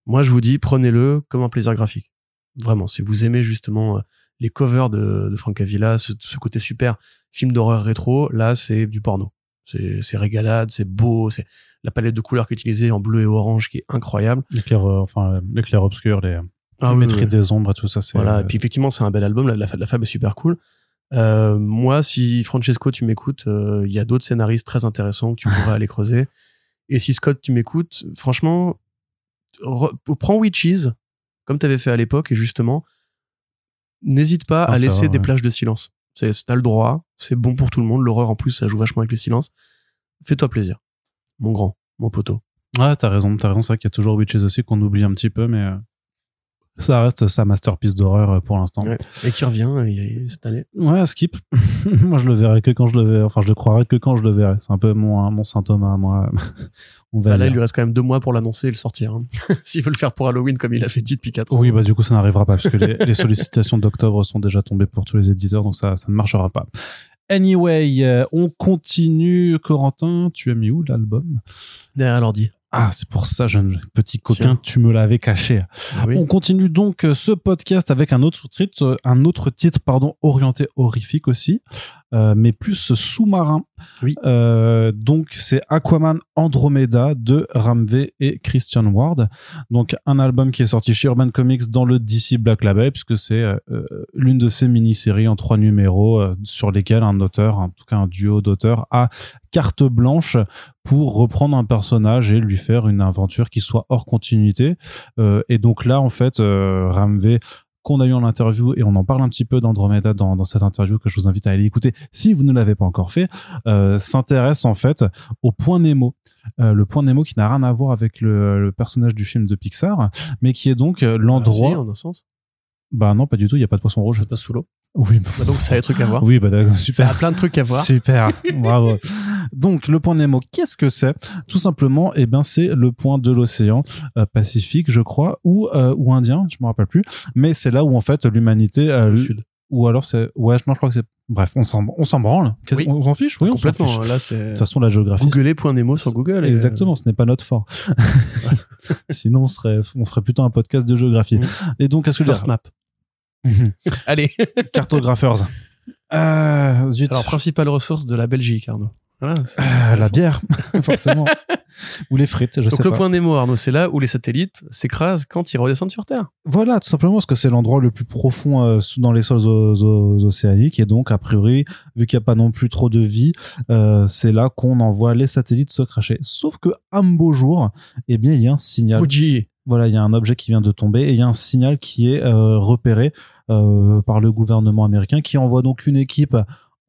Moi, je vous dis, prenez-le comme un plaisir graphique. Vraiment, si vous aimez justement euh, les covers de, de Frank Avila, ce, ce côté super film d'horreur rétro, là, c'est du porno. C'est régalade, c'est beau, c'est la palette de couleurs qui est utilisée en bleu et orange qui est incroyable. L'éclair, euh, enfin, l'éclair obscur, les, ah, des ombres et tout ça. Voilà, et puis effectivement, c'est un bel album, la, la, la fab est super cool. Euh, moi, si Francesco, tu m'écoutes, euh, il y a d'autres scénaristes très intéressants que tu pourrais aller creuser. Et si Scott, tu m'écoutes, franchement, prends Witches, comme tu avais fait à l'époque, et justement, n'hésite pas ah, à laisser des plages de silence. T'as le droit, c'est bon pour tout le monde. L'horreur, en plus, ça joue vachement avec le silence. Fais-toi plaisir mon grand, mon poteau. Ouais, t'as raison, t'as raison, c'est vrai qu'il y a toujours Witches aussi qu'on oublie un petit peu, mais. Euh, Ça reste sa masterpiece d'horreur pour l'instant. Et qui revient cette année. Ouais, Skip. moi, je le verrai que quand je le verrai. Enfin, je le croirai que quand je le verrai. C'est un peu mon, mon symptôme moi. On va bah là, il lui reste quand même deux mois pour l'annoncer et le sortir. Hein. S'il veut le faire pour Halloween comme il a fait dit depuis quatre ans. Oui, bah du coup, ça n'arrivera pas parce que les, les sollicitations d'octobre sont déjà tombées pour tous les éditeurs, donc ça, ça ne marchera pas. Anyway, euh, on continue. Corentin, tu as mis où l'album? Derrière l'ordi. Ah, c'est pour ça, jeune petit coquin, tu me l'avais caché. Ah on continue donc euh, ce podcast avec un autre titre, euh, un autre titre, pardon, orienté horrifique aussi. Euh, mais plus sous-marin. Oui. Euh, donc c'est Aquaman Andromeda de Ramvé et Christian Ward. Donc un album qui est sorti chez Urban Comics dans le DC Black Label puisque c'est euh, l'une de ces mini-séries en trois numéros sur lesquels un auteur, en tout cas un duo d'auteurs, a carte blanche pour reprendre un personnage et lui faire une aventure qui soit hors continuité. et donc là en fait Ramvé qu'on a eu en interview et on en parle un petit peu d'Andromeda dans, dans cette interview que je vous invite à aller écouter si vous ne l'avez pas encore fait, euh, s'intéresse en fait au point Nemo. Euh, le point Nemo qui n'a rien à voir avec le, personnage du film de Pixar, mais qui est donc euh, l'endroit. Ah, en un sens. Bah non, pas du tout. Il y a pas de poisson rouge. Ça passe sous l'eau. Oui. Bah donc ça a des trucs à voir. Oui, bah super. Ça a plein de trucs à voir. Super. Bravo. Donc le point Nemo, qu'est-ce que c'est? Tout simplement, eh ben c'est le point de l'océan euh, Pacifique, je crois, ou euh, ou Indien, je me rappelle plus. Mais c'est là où en fait l'humanité. Euh, sud. Ou alors c'est ouais, je crois que c'est Bref, on s'en, on s'en branle. On s'en fiche, oui, complètement. On Là, c'est. De toute façon, la géographie. Googlez point Nemo sur Google. Exactement, ce n'est pas notre fort. Sinon, on serait, on ferait plutôt un podcast de géographie. Et donc, est-ce que First map. Allez. Cartographers. Euh, Alors, principale ressource de la Belgique, Arnaud. Voilà, euh, la bière, forcément. Ou les frites, je Donc sais le pas. point Nemo, Arnaud, c'est là où les satellites s'écrasent quand ils redescendent sur Terre. Voilà, tout simplement parce que c'est l'endroit le plus profond euh, dans les sols océaniques et donc a priori, vu qu'il n'y a pas non plus trop de vie, euh, c'est là qu'on envoie les satellites se cracher. Sauf que un beau jour, eh bien, il y a un signal. Fuji. Voilà, il y a un objet qui vient de tomber et il y a un signal qui est euh, repéré euh, par le gouvernement américain qui envoie donc une équipe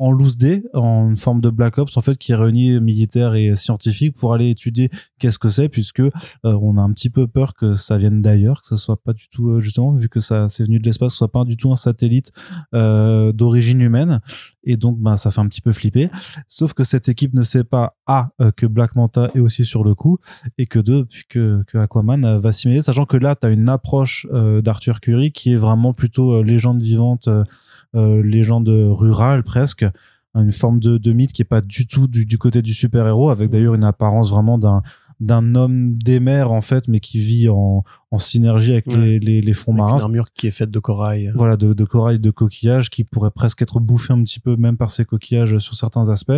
en loose day, en forme de Black Ops, en fait, qui réunit militaires et scientifiques pour aller étudier qu'est-ce que c'est, puisque euh, on a un petit peu peur que ça vienne d'ailleurs, que ce soit pas du tout, euh, justement, vu que ça c'est venu de l'espace, soit pas du tout un satellite euh, d'origine humaine, et donc ben ça fait un petit peu flipper. Sauf que cette équipe ne sait pas a que Black Manta est aussi sur le coup, et que deux que, que Aquaman va s'y mêler, sachant que là tu as une approche d'Arthur Curry qui est vraiment plutôt légende vivante légende rurale presque une forme de, de mythe qui est pas du tout du, du côté du super héros avec d'ailleurs une apparence vraiment d'un d'un homme des mers en fait mais qui vit en, en synergie avec les, les, les, fonds marins. Une armure qui est faite de corail. Voilà, de, de corail, de coquillages, qui pourrait presque être bouffé un petit peu même par ces coquillages sur certains aspects.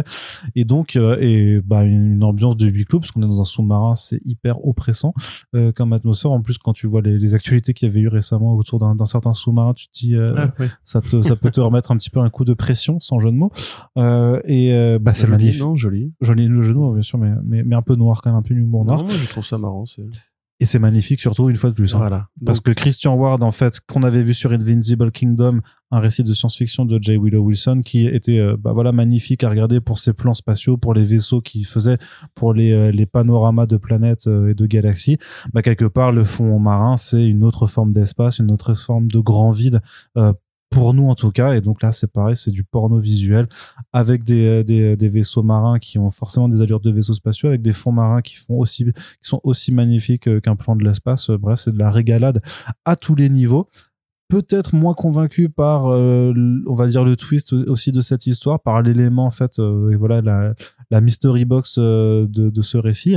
Et donc, euh, et bah, une ambiance de huis clos, parce qu'on est dans un sous-marin, c'est hyper oppressant euh, comme atmosphère. En plus, quand tu vois les, les actualités qu'il y avait eu récemment autour d'un certain sous-marin, tu te dis, euh, ah, ça, te, ça peut te remettre un petit peu un coup de pression, sans jeu de mots. Euh, et bah, c'est magnifique. Non, joli. Joli le jeu de mots, bien sûr, mais, mais, mais un peu noir quand même, un peu humour noir. Non, moi, je trouve ça marrant. Et c'est magnifique surtout une fois de plus. Hein. Voilà. Parce que Christian Ward, en fait, qu'on avait vu sur Invincible Kingdom, un récit de science-fiction de J. Willow Wilson, qui était euh, bah voilà magnifique à regarder pour ses plans spatiaux, pour les vaisseaux qu'il faisait, pour les, euh, les panoramas de planètes euh, et de galaxies. Bah quelque part, le fond marin, c'est une autre forme d'espace, une autre forme de grand vide pour nous en tout cas. Et donc là, c'est pareil, c'est du porno visuel avec des, euh, euh, des, vaisseaux marins qui ont forcément des allures de vaisseaux spatiaux, avec des fonds marins qui font aussi, qui sont aussi magnifiques euh, qu'un plan de l'espace. Bref, c'est de la régalade à tous les niveaux. Peut-être moins convaincu par, on va dire, le twist aussi de cette histoire, par l'élément, en fait, et voilà, la, mystery box de ce récit,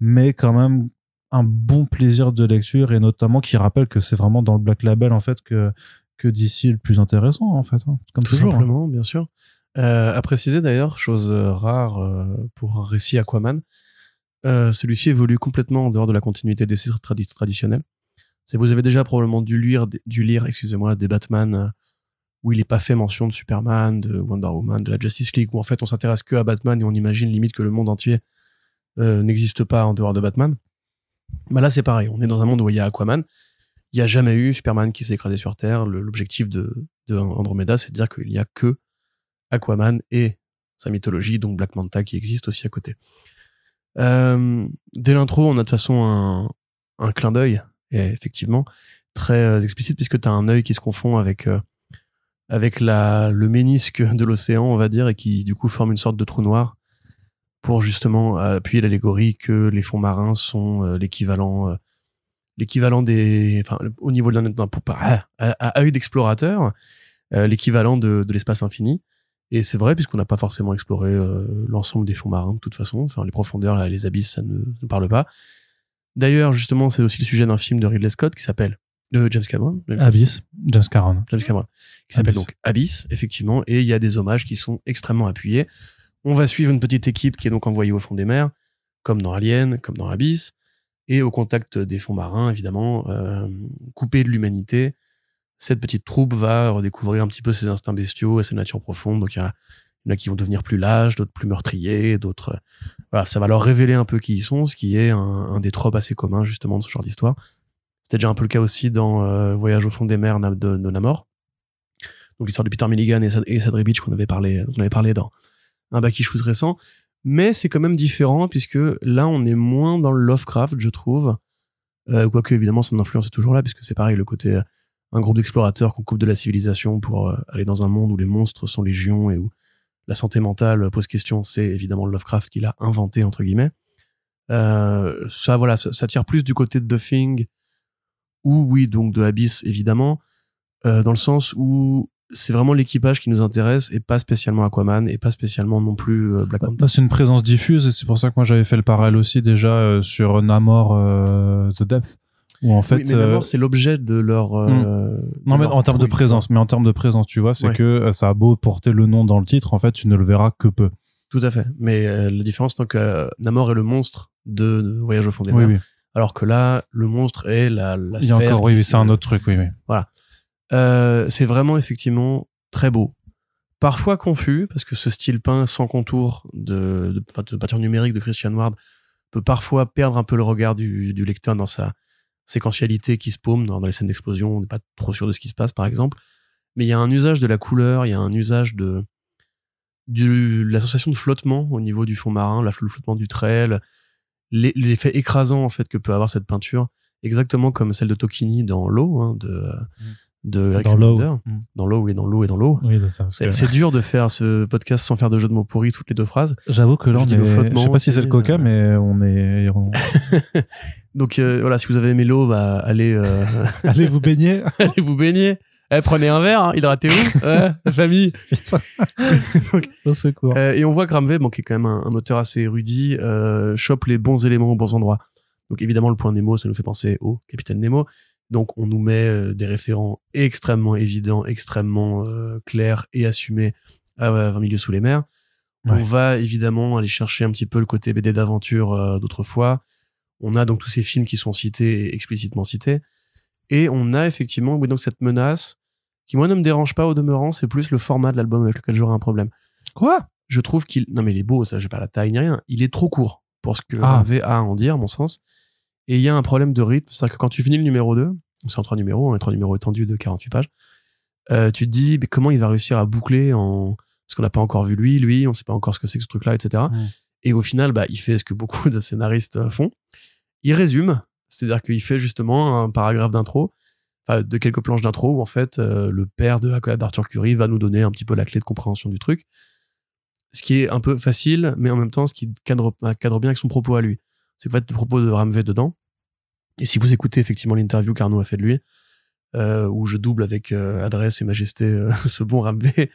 mais quand même un bon plaisir de lecture et notamment qui rappelle que c'est vraiment dans le Black Label, en fait, que, que d'ici le plus intéressant en fait, hein. comme Tout toujours. Hein. Simplement, bien sûr. Euh, à préciser d'ailleurs, chose euh, rare euh, pour un récit Aquaman, euh, celui-ci évolue complètement en dehors de la continuité des séries traditionnelles. C'est vous avez déjà probablement dû lire, dû lire, excusez-moi, des Batman où il n'est pas fait mention de Superman, de Wonder Woman, de la Justice League, où en fait on s'intéresse que à Batman et on imagine limite que le monde entier n'existe pas en dehors de Batman. Bah là c'est pareil, on est dans un monde où il y a Aquaman, il n'y a jamais eu Superman qui s'est écrasé sur Terre. L'objectif de, Andromeda, c'est de dire qu'il n'y a que Aquaman et sa mythologie, donc Black Manta qui existe aussi à côté. Euh, dès l'intro, on a de toute façon un, clin d'œil est effectivement très explicite puisque tu as un œil qui se confond avec avec la le ménisque de l'océan, on va dire, et qui du coup forme une sorte de trou noir pour justement appuyer l'allégorie que les fonds marins sont l'équivalent l'équivalent des enfin au niveau de d'un à, à, œil d'explorateur l'équivalent de, de l'espace infini et c'est vrai, puisqu'on n'a pas forcément exploré euh, l'ensemble des fonds marins de toute façon. Enfin, les profondeurs, les abysses, ça ne, ne parle pas. D'ailleurs, justement, c'est aussi le sujet d'un film de Ridley Scott qui s'appelle de James Cameron. Abyss, James Cameron. James Cameron. Qui s'appelle donc Abyss, effectivement. Et il y a des hommages qui sont extrêmement appuyés. On va suivre une petite équipe qui est donc envoyée au fond des mers, comme dans Alien, comme dans Abyss, et au contact des fonds marins, évidemment, euh, coupés de l'humanité, cette petite troupe va redécouvrir un petit peu ses instincts bestiaux et sa nature profonde. Donc il y, en a qui vont devenir plus lâches, d'autres plus meurtriers, d'autres. Voilà, ça va leur révéler un peu qui ils sont, ce qui est un, des tropes assez communs justement de ce genre d'histoire. C'était déjà un peu le cas aussi dans euh, Voyage au fond des mers de, de Namor. Donc l'histoire de Peter Milligan et, et Sadri Beach qu'on avait parlé, on avait parlé dans un Baki Shoes récent. Mais c'est quand même différent puisque là on est moins dans le Lovecraft, je trouve. Euh, quoique évidemment son influence est toujours là puisque c'est pareil le côté un groupe d'explorateurs qu'on coupe de la civilisation pour euh, aller dans un monde où les monstres sont légions et où la santé mentale pose question. C'est évidemment Lovecraft qui l'a inventé entre guillemets. Euh, ça voilà, ça, tire plus du côté de The Thing ou oui donc de Abyss évidemment, euh, dans le sens où c'est vraiment l'équipage qui nous intéresse et pas spécialement Aquaman et pas spécialement non plus Black Panther. C'est une présence diffuse et c'est pour ça que moi j'avais fait le parallèle aussi déjà sur Namor The Depth en fait, mais euh, c'est l'objet de leur. Euh, hmm. non, mais en termes de présence, mais en termes de présence, tu vois, c'est que euh, ça a beau porter le nom dans le titre, en fait, tu ne le verras que peu. Tout à fait. Mais la différence, donc, Namor est le monstre de, Voyage au fond des mers. Alors que là, le monstre est la, la Il y a encore, oui, c'est un autre truc, oui, oui. Voilà. Euh, c'est vraiment effectivement très beau. Parfois confus, parce que ce style peint sans contour de, peinture numérique de Christian Ward peut parfois perdre un peu le regard du, lecteur dans sa, séquentialité qui se paume dans, les scènes d'explosion, on n'est pas trop sûr de ce qui se passe par exemple, mais il y a un usage de la couleur, il y a un usage de la sensation de flottement au niveau du fond marin, le flottement du trail, l'effet écrasant en fait que peut avoir cette peinture, exactement comme celle de Tokini dans l'eau hein, mmh de dans l'eau mm. dans l'eau et dans l'eau et dans l'eau oui, c'est dur de faire ce podcast sans faire de jeu de mots pourris toutes les deux phrases j'avoue que là on est je sais pas si c'est le coca euh, mais on est donc euh, voilà si vous avez aimé l'eau bah allez euh, allez vous baigner allez vous baigner eh, prenez un verre, hein, hydratez-vous, la famille. et on voit que Ramvé, bon, qui est quand même un, un auteur assez érudit, chope les bons éléments aux bons endroits. Donc évidemment, le point Nemo, ça nous fait penser au Capitaine Nemo. Donc on nous met euh, des référents extrêmement évidents, extrêmement euh, clairs et assumés à 20 milieux sous les mers. On va évidemment aller chercher un petit peu le côté BD d'aventure euh, d'autrefois. On a donc tous ces films qui sont cités et explicitement cités. Et on a effectivement oui, donc cette menace qui moi ne me dérange pas au demeurant, c'est plus le format de l'album avec lequel j'aurai un problème. Quoi? Je trouve qu'il non mais il est beau, ça j'ai pas la taille ni rien, il est trop court pour ce que ah. a à en dire à mon sens. Et il y a un problème de rythme, c'est-à-dire que quand tu finis le numéro 2, c'est en trois numéros, un hein, trois numéros étendus de 48 pages, euh, tu te dis mais comment il va réussir à boucler en parce qu'on n'a pas encore vu lui, lui, on sait pas encore ce que c'est que ce truc-là, etc. Et au final, bah, il fait ce que beaucoup de scénaristes euh, font. Il résume, c'est-à-dire qu'il fait justement un paragraphe d'intro, enfin de quelques planches d'intro où en fait euh, le père de d'Arthur Curry va nous donner un petit peu la clé de compréhension du truc. Ce qui est un peu facile, mais en même temps ce qui cadre, cadre bien avec son propos à lui c'est fait le propos de Ramvé dedans. Et si vous écoutez effectivement l'interview qu'Arnaud a fait de lui, euh, où je double avec euh, adresse et majesté euh, ce bon Ramvé,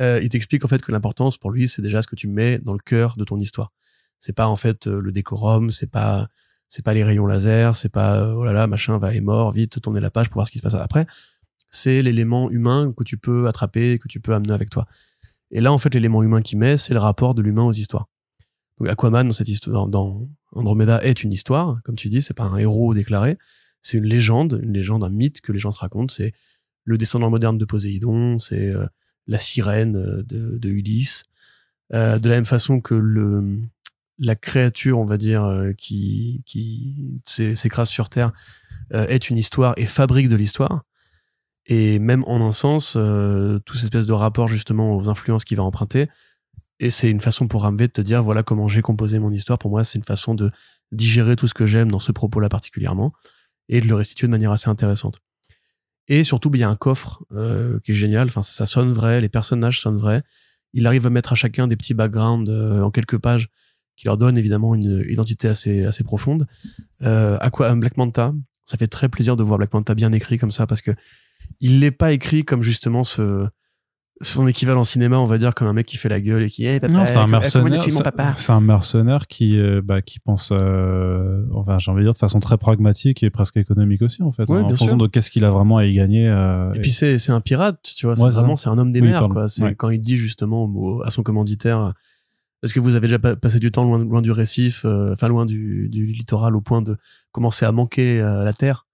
il t'explique en fait que l'importance pour lui, c'est déjà ce que tu mets dans le cœur de ton histoire. C'est pas en fait le décorum, c'est pas c'est pas les rayons laser, c'est pas oh là là machin va est mort, vite tourner la page pour voir ce qui se passe après. C'est l'élément humain que tu peux attraper, que tu peux amener avec toi. Et là en fait l'élément humain qui met, c'est le rapport de l'humain aux histoires. Donc Aquaman dans cette histoire, dans, Andromeda est une histoire, comme tu dis, c'est pas un héros déclaré, c'est une légende, une légende, un mythe que les gens se racontent. C'est le descendant moderne de Poséidon, c'est euh, la sirène euh, de, Ulysse. Euh, de la même façon que la créature, on va dire, qui qui s'écrase sur Terre est une histoire et fabrique de l'histoire. Et même en un sens, toute cette espèce de rapport justement aux influences qu'il va emprunter, et c'est une façon pour Ramvé de te dire voilà comment j'ai composé mon histoire. Pour moi, c'est une façon de digérer tout ce que j'aime dans ce propos-là particulièrement. et de le restituer de manière assez intéressante. Et surtout, bah, il y a un coffre euh, qui est génial. Enfin, ça, sonne vrai, les personnages sonnent vrais. Il arrive à mettre à chacun des petits backgrounds euh, en quelques pages qui leur donnent évidemment une identité assez assez profonde. Euh, Aqua, Black Manta, ça fait très plaisir de voir Black Manta bien écrit comme ça parce que il n'est pas écrit comme justement ce son équivalent cinéma, on va dire, comme un mec qui fait la gueule et qui, eh, non, c'est un mercenaire. C'est un mercenaire qui, euh, bah, qui pense, euh, enfin, j'ai envie de dire de façon très pragmatique et presque économique aussi, en fait, en fonction de qu'est-ce qu'il a vraiment à y gagner. Euh, et, puis c'est, c'est un pirate, tu vois, c'est vraiment, c'est un homme des mers, quoi. C'est quand il dit justement à son commanditaire, est-ce que vous avez déjà passé du temps loin, loin du récif, enfin loin du, du littoral, au point de commencer à manquer la terre?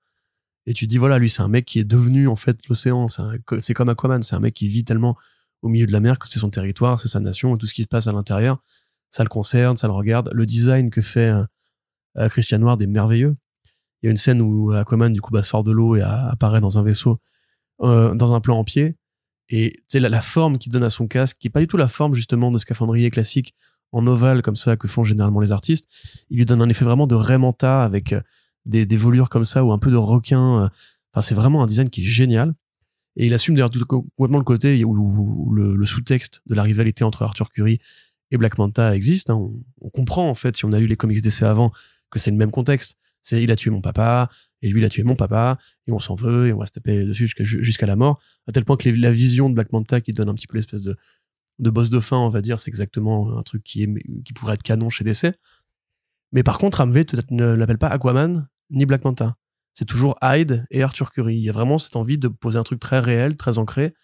Et tu dis voilà lui c'est un mec qui est devenu en fait l'océan. C'est comme Aquaman. C'est un mec qui vit tellement au milieu de la mer que c'est son territoire c'est sa nation et tout ce qui se passe à l'intérieur. Ça le concerne ça le regarde. Le design que fait euh, Christian Ward est merveilleux. Il y a une scène où Aquaman du coup bah, sort de l'eau et apparaît dans un vaisseau euh, dans un plan en pied. Et tu sais la, forme qu'il donne à son casque qui est pas du tout la forme justement de scaphandrier classique en ovale comme ça que font généralement les artistes il lui donne un effet vraiment de Raymanta avec euh, des, volures comme ça ou un peu de requin. Euh, enfin, c'est vraiment un design qui est génial. Et il assume d'ailleurs complètement le côté où, le, sous-texte de la rivalité entre Arthur Curry et Black Manta existe. Hein. On, comprend en fait, si on a lu les comics d'essai avant, que c'est le même contexte. C'est il a tué mon papa, et lui il a tué mon papa, et on s'en veut, et on va se taper dessus jusqu'à la mort. À tel point que la vision de Black Manta qui donne un petit peu l'espèce de, boss de fin, on va dire, c'est exactement un truc qui, qui pourrait être canon chez DC. Mais par contre, Amv ne l'appelle pas Aquaman ni Black Manta. C'est toujours Hyde et Arthur Curry. Il y a vraiment cette envie de poser un truc très réel, très ancré.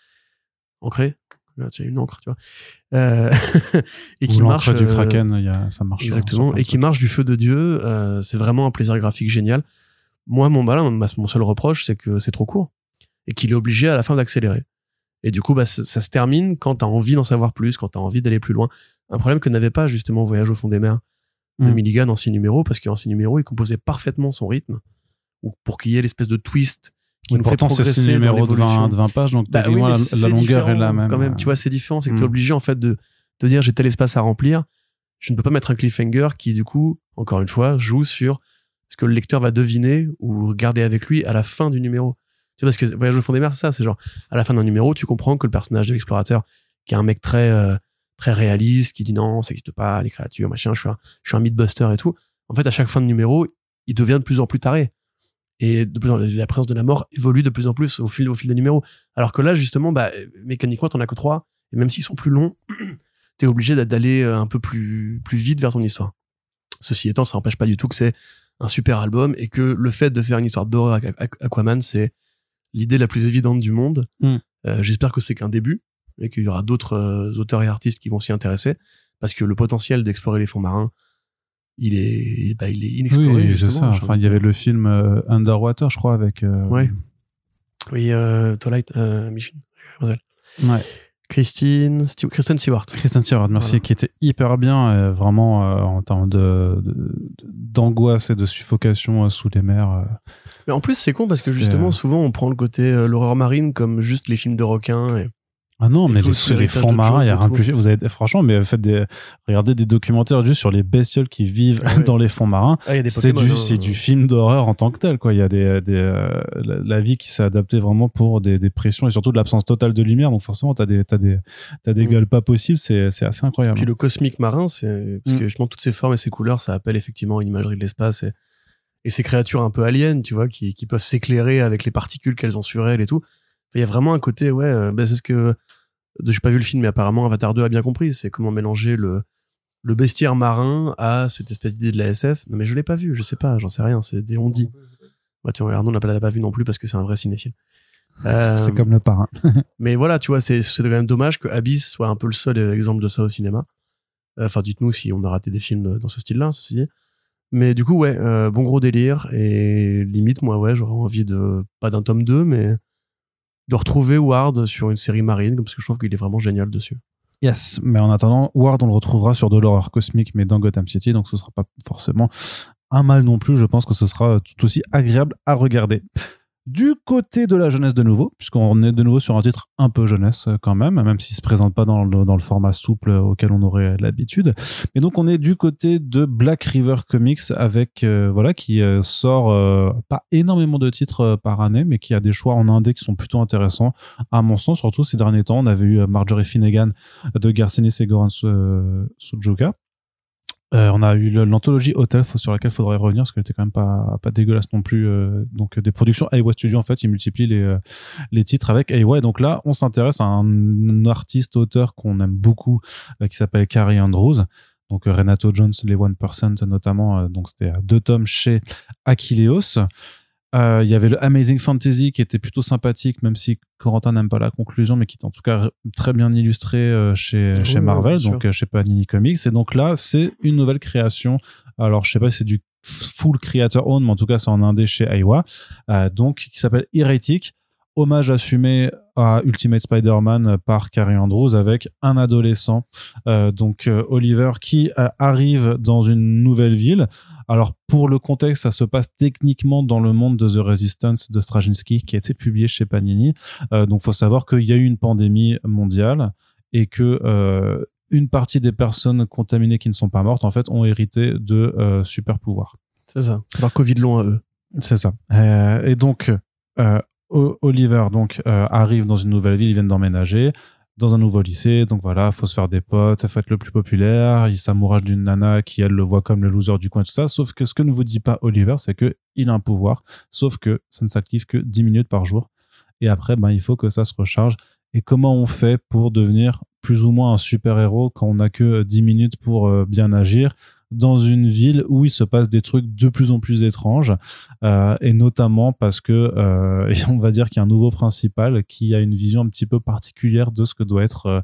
Ancré? As une encre, tu vois. Euh, et qui marche. du euh, Kraken, ça marche. Exactement. Et qui marche du feu de Dieu. Euh, c'est vraiment un plaisir graphique génial. Moi, mon malin, mon seul reproche, c'est que c'est trop court. Et qu'il est obligé à la fin d'accélérer. Et du coup, bah, ça, se termine quand tu as envie d'en savoir plus, quand tu as envie d'aller plus loin. Un problème que n'avait pas justement Voyage au fond des mers de mm. Milligan en six numéros parce qu'en six numéros il composait parfaitement son rythme. Pour qu'il y ait l'espèce de twist qui nous fait progresser c'est numéros de 20, de 20, pages donc bah, la, longueur est la même. quand même tu vois c'est différent c'est que tu es mm. obligé en fait de te dire j'ai tel espace à remplir. Je ne peux pas mettre un cliffhanger qui du coup encore une fois joue sur ce que le lecteur va deviner ou regarder avec lui à la fin du numéro. Tu vois parce que Voyage au fond des mers c'est ça c'est genre à la fin d'un numéro tu comprends que le personnage de l'explorateur qui est un mec très euh, très réaliste, qui dit non, ça n'existe pas, les créatures, machin, je suis un, je suis un mythbuster et tout. En fait, à chaque fin de numéro, il devient de plus en plus taré. Et de plus en, la présence de la mort évolue de plus en plus au fil, au fil des numéros. Alors que là, justement, bah, mécaniquement, t'en as que trois. Et même s'ils sont plus longs, t'es obligé d'aller euh, un peu plus, plus vite vers ton histoire. Ceci étant, ça n'empêche pas du tout que c'est un super album et que le fait de faire une histoire d'horreur Aquaman, c'est l'idée la plus évidente du monde. Mm. Euh, j'espère que c'est qu'un début et qu'il y aura d'autres euh, auteurs et artistes qui vont s'y intéresser parce que le potentiel d'explorer les fonds marins il est bah, il est inexploré oui, c'est ça. enfin il y avait le film euh, Underwater je crois avec euh... ouais. Oui euh, Twilight euh, Mission ouais. Christine Kristen Stewart. Kristen Stewart merci qui était hyper bien vraiment en termes de d'angoisse et de suffocation sous les mers mais en plus c'est con parce que justement souvent on prend le côté l'horreur marine comme juste les films de requins et ah non, mais les, les fonds marins, il y a rien de plus. Vous avez, franchement, mais faites des, regardez des documentaires juste sur les bestioles qui vivent dans les fonds marins. Ah, c'est du, c'est du film d'horreur en tant que tel, quoi. Il y a des, des euh, la, vie qui s'est adaptée vraiment pour des, des pressions et surtout de l'absence totale de lumière. Donc forcément, t'as des, t'as des, t'as des mm. gueules pas possibles. C'est, c'est assez incroyable. Puis le cosmique marin, c'est, parce mm. que justement, toutes ces formes et ces couleurs, ça appelle effectivement une imagerie de l'espace et, et ces créatures un peu aliens, tu vois, qui, qui peuvent s'éclairer avec les particules qu'elles ont sur elles et tout. Il y a vraiment un côté, ouais, euh, ben c'est ce que, j'ai pas vu le film, mais apparemment Avatar 2 a bien compris. C'est comment mélanger le, le bestiaire marin à cette espèce d'idée de la SF. Non, mais je l'ai pas vu, je sais pas, j'en sais rien, c'est des on-dit. Bah, tu vois, Arnaud l'a pas, vu non plus parce que c'est un vrai cinéphile. Euh, c'est comme le parrain. mais voilà, tu vois, c'est quand même dommage que Abyss soit un peu le seul exemple de ça au cinéma. Euh, enfin, dites-nous si on a raté des films dans ce style-là, ceci dit. Mais du coup, ouais, euh, bon gros délire. Et limite, moi, ouais, j'aurais envie de, pas d'un tome 2, mais de retrouver Ward sur une série marine, parce que je trouve qu'il est vraiment génial dessus. Yes, mais en attendant, Ward, on le retrouvera sur de l'horreur cosmique, mais dans Gotham City, donc ce sera pas forcément un mal non plus. Je pense que ce sera tout aussi agréable à regarder. Du côté de la jeunesse de nouveau, puisqu'on est de nouveau sur un titre un peu jeunesse euh, quand même, même s'il se présente pas dans le, dans le format souple auquel on aurait l'habitude. Et donc on est du côté de Black River Comics avec euh, voilà qui euh, sort pas énormément de titres par année, mais qui a des choix en indé qui sont plutôt intéressants à mon sens. Surtout ces derniers temps, on avait eu Marjorie Finnegan de Garcinis et Goran Sujuka euh, on a eu l'anthologie Hotel sur laquelle il faudrait revenir parce qu'elle était quand même pas, pas dégueulasse non plus. Euh, donc des productions Aiwa Studio en fait, ils multiplient les, euh, les titres avec Aiwa. Et donc là, on s'intéresse à un, artiste auteur qu'on aime beaucoup qui s'appelle Carrie Andrews. Donc Renato Jones, les One Percent notamment. donc c'était deux tomes chez Euh, il y avait le Amazing Fantasy qui était plutôt sympathique, même si Corentin n'aime pas la conclusion, mais qui est en tout cas très bien illustré euh, chez, chez Marvel, donc euh, chez Panini Comics. Et donc là, c'est une nouvelle création. Alors, je sais pas si c'est du full creator own, mais en tout cas, c'est en indé chez Aiwa, donc qui s'appelle Heretic hommage assumé à Ultimate Spider-Man par Carrie Andrews avec un adolescent, donc Oliver, qui arrive dans une nouvelle ville alors pour le contexte, ça se passe techniquement dans le monde de The Resistance de Straczynski qui a été publié chez Panini. Euh, donc faut savoir qu'il y a eu une pandémie mondiale et que euh, une partie des personnes contaminées qui ne sont pas mortes en fait ont hérité de euh, super pouvoirs. C'est ça. Leur Covid long à eux. C'est ça. et donc Oliver donc arrive dans une nouvelle ville, ils viennent d'emménager dans un nouveau lycée, donc voilà, faut se faire des potes, faut être le plus populaire, il s'amourage d'une nana qui elle le voit comme le loser du coin, tout ça, sauf que ce que ne vous dit pas Oliver, c'est que il a un pouvoir, sauf que ça ne s'active que 10 minutes par jour, et après, ben, il faut que ça se recharge, et comment on fait pour devenir plus ou moins un super-héros quand on n'a que 10 minutes pour euh, bien agir? Dans une ville où il se passe des trucs de plus en plus étranges, euh, et notamment parce que euh, on va dire qu'il y a un nouveau principal qui a une vision un petit peu particulière de ce que doit être euh,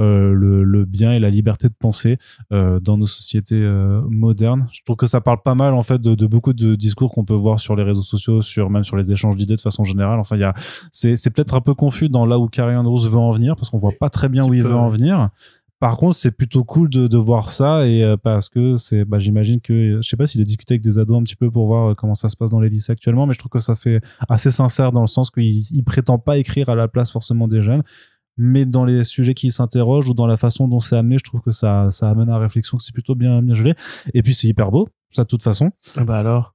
euh le, le, bien et la liberté de penser euh, dans nos sociétés euh, modernes. Je trouve que ça parle pas mal en fait de, de beaucoup de discours qu'on peut voir sur les réseaux sociaux, sur même sur les échanges d'idées de façon générale. Enfin, il y a c'est c'est peut-être un peu confus dans là où Carrie Andrews veut en venir parce qu'on voit pas très bien où il veut en venir. Par contre, c'est plutôt cool de, de, voir ça et euh, parce que c'est, bah, j'imagine que, je sais pas s'il a discuté avec des ados un petit peu pour voir euh, comment ça se passe dans les lycées actuellement, mais je trouve que ça fait assez sincère dans le sens qu'il il prétend pas écrire à la place forcément des jeunes, mais dans les sujets qui s'interrogent ou dans la façon dont c'est amené, je trouve que ça, ça amène à la réflexion que c'est plutôt bien, bien gelé. Et puis c'est hyper beau, ça de toute façon. Ah bah alors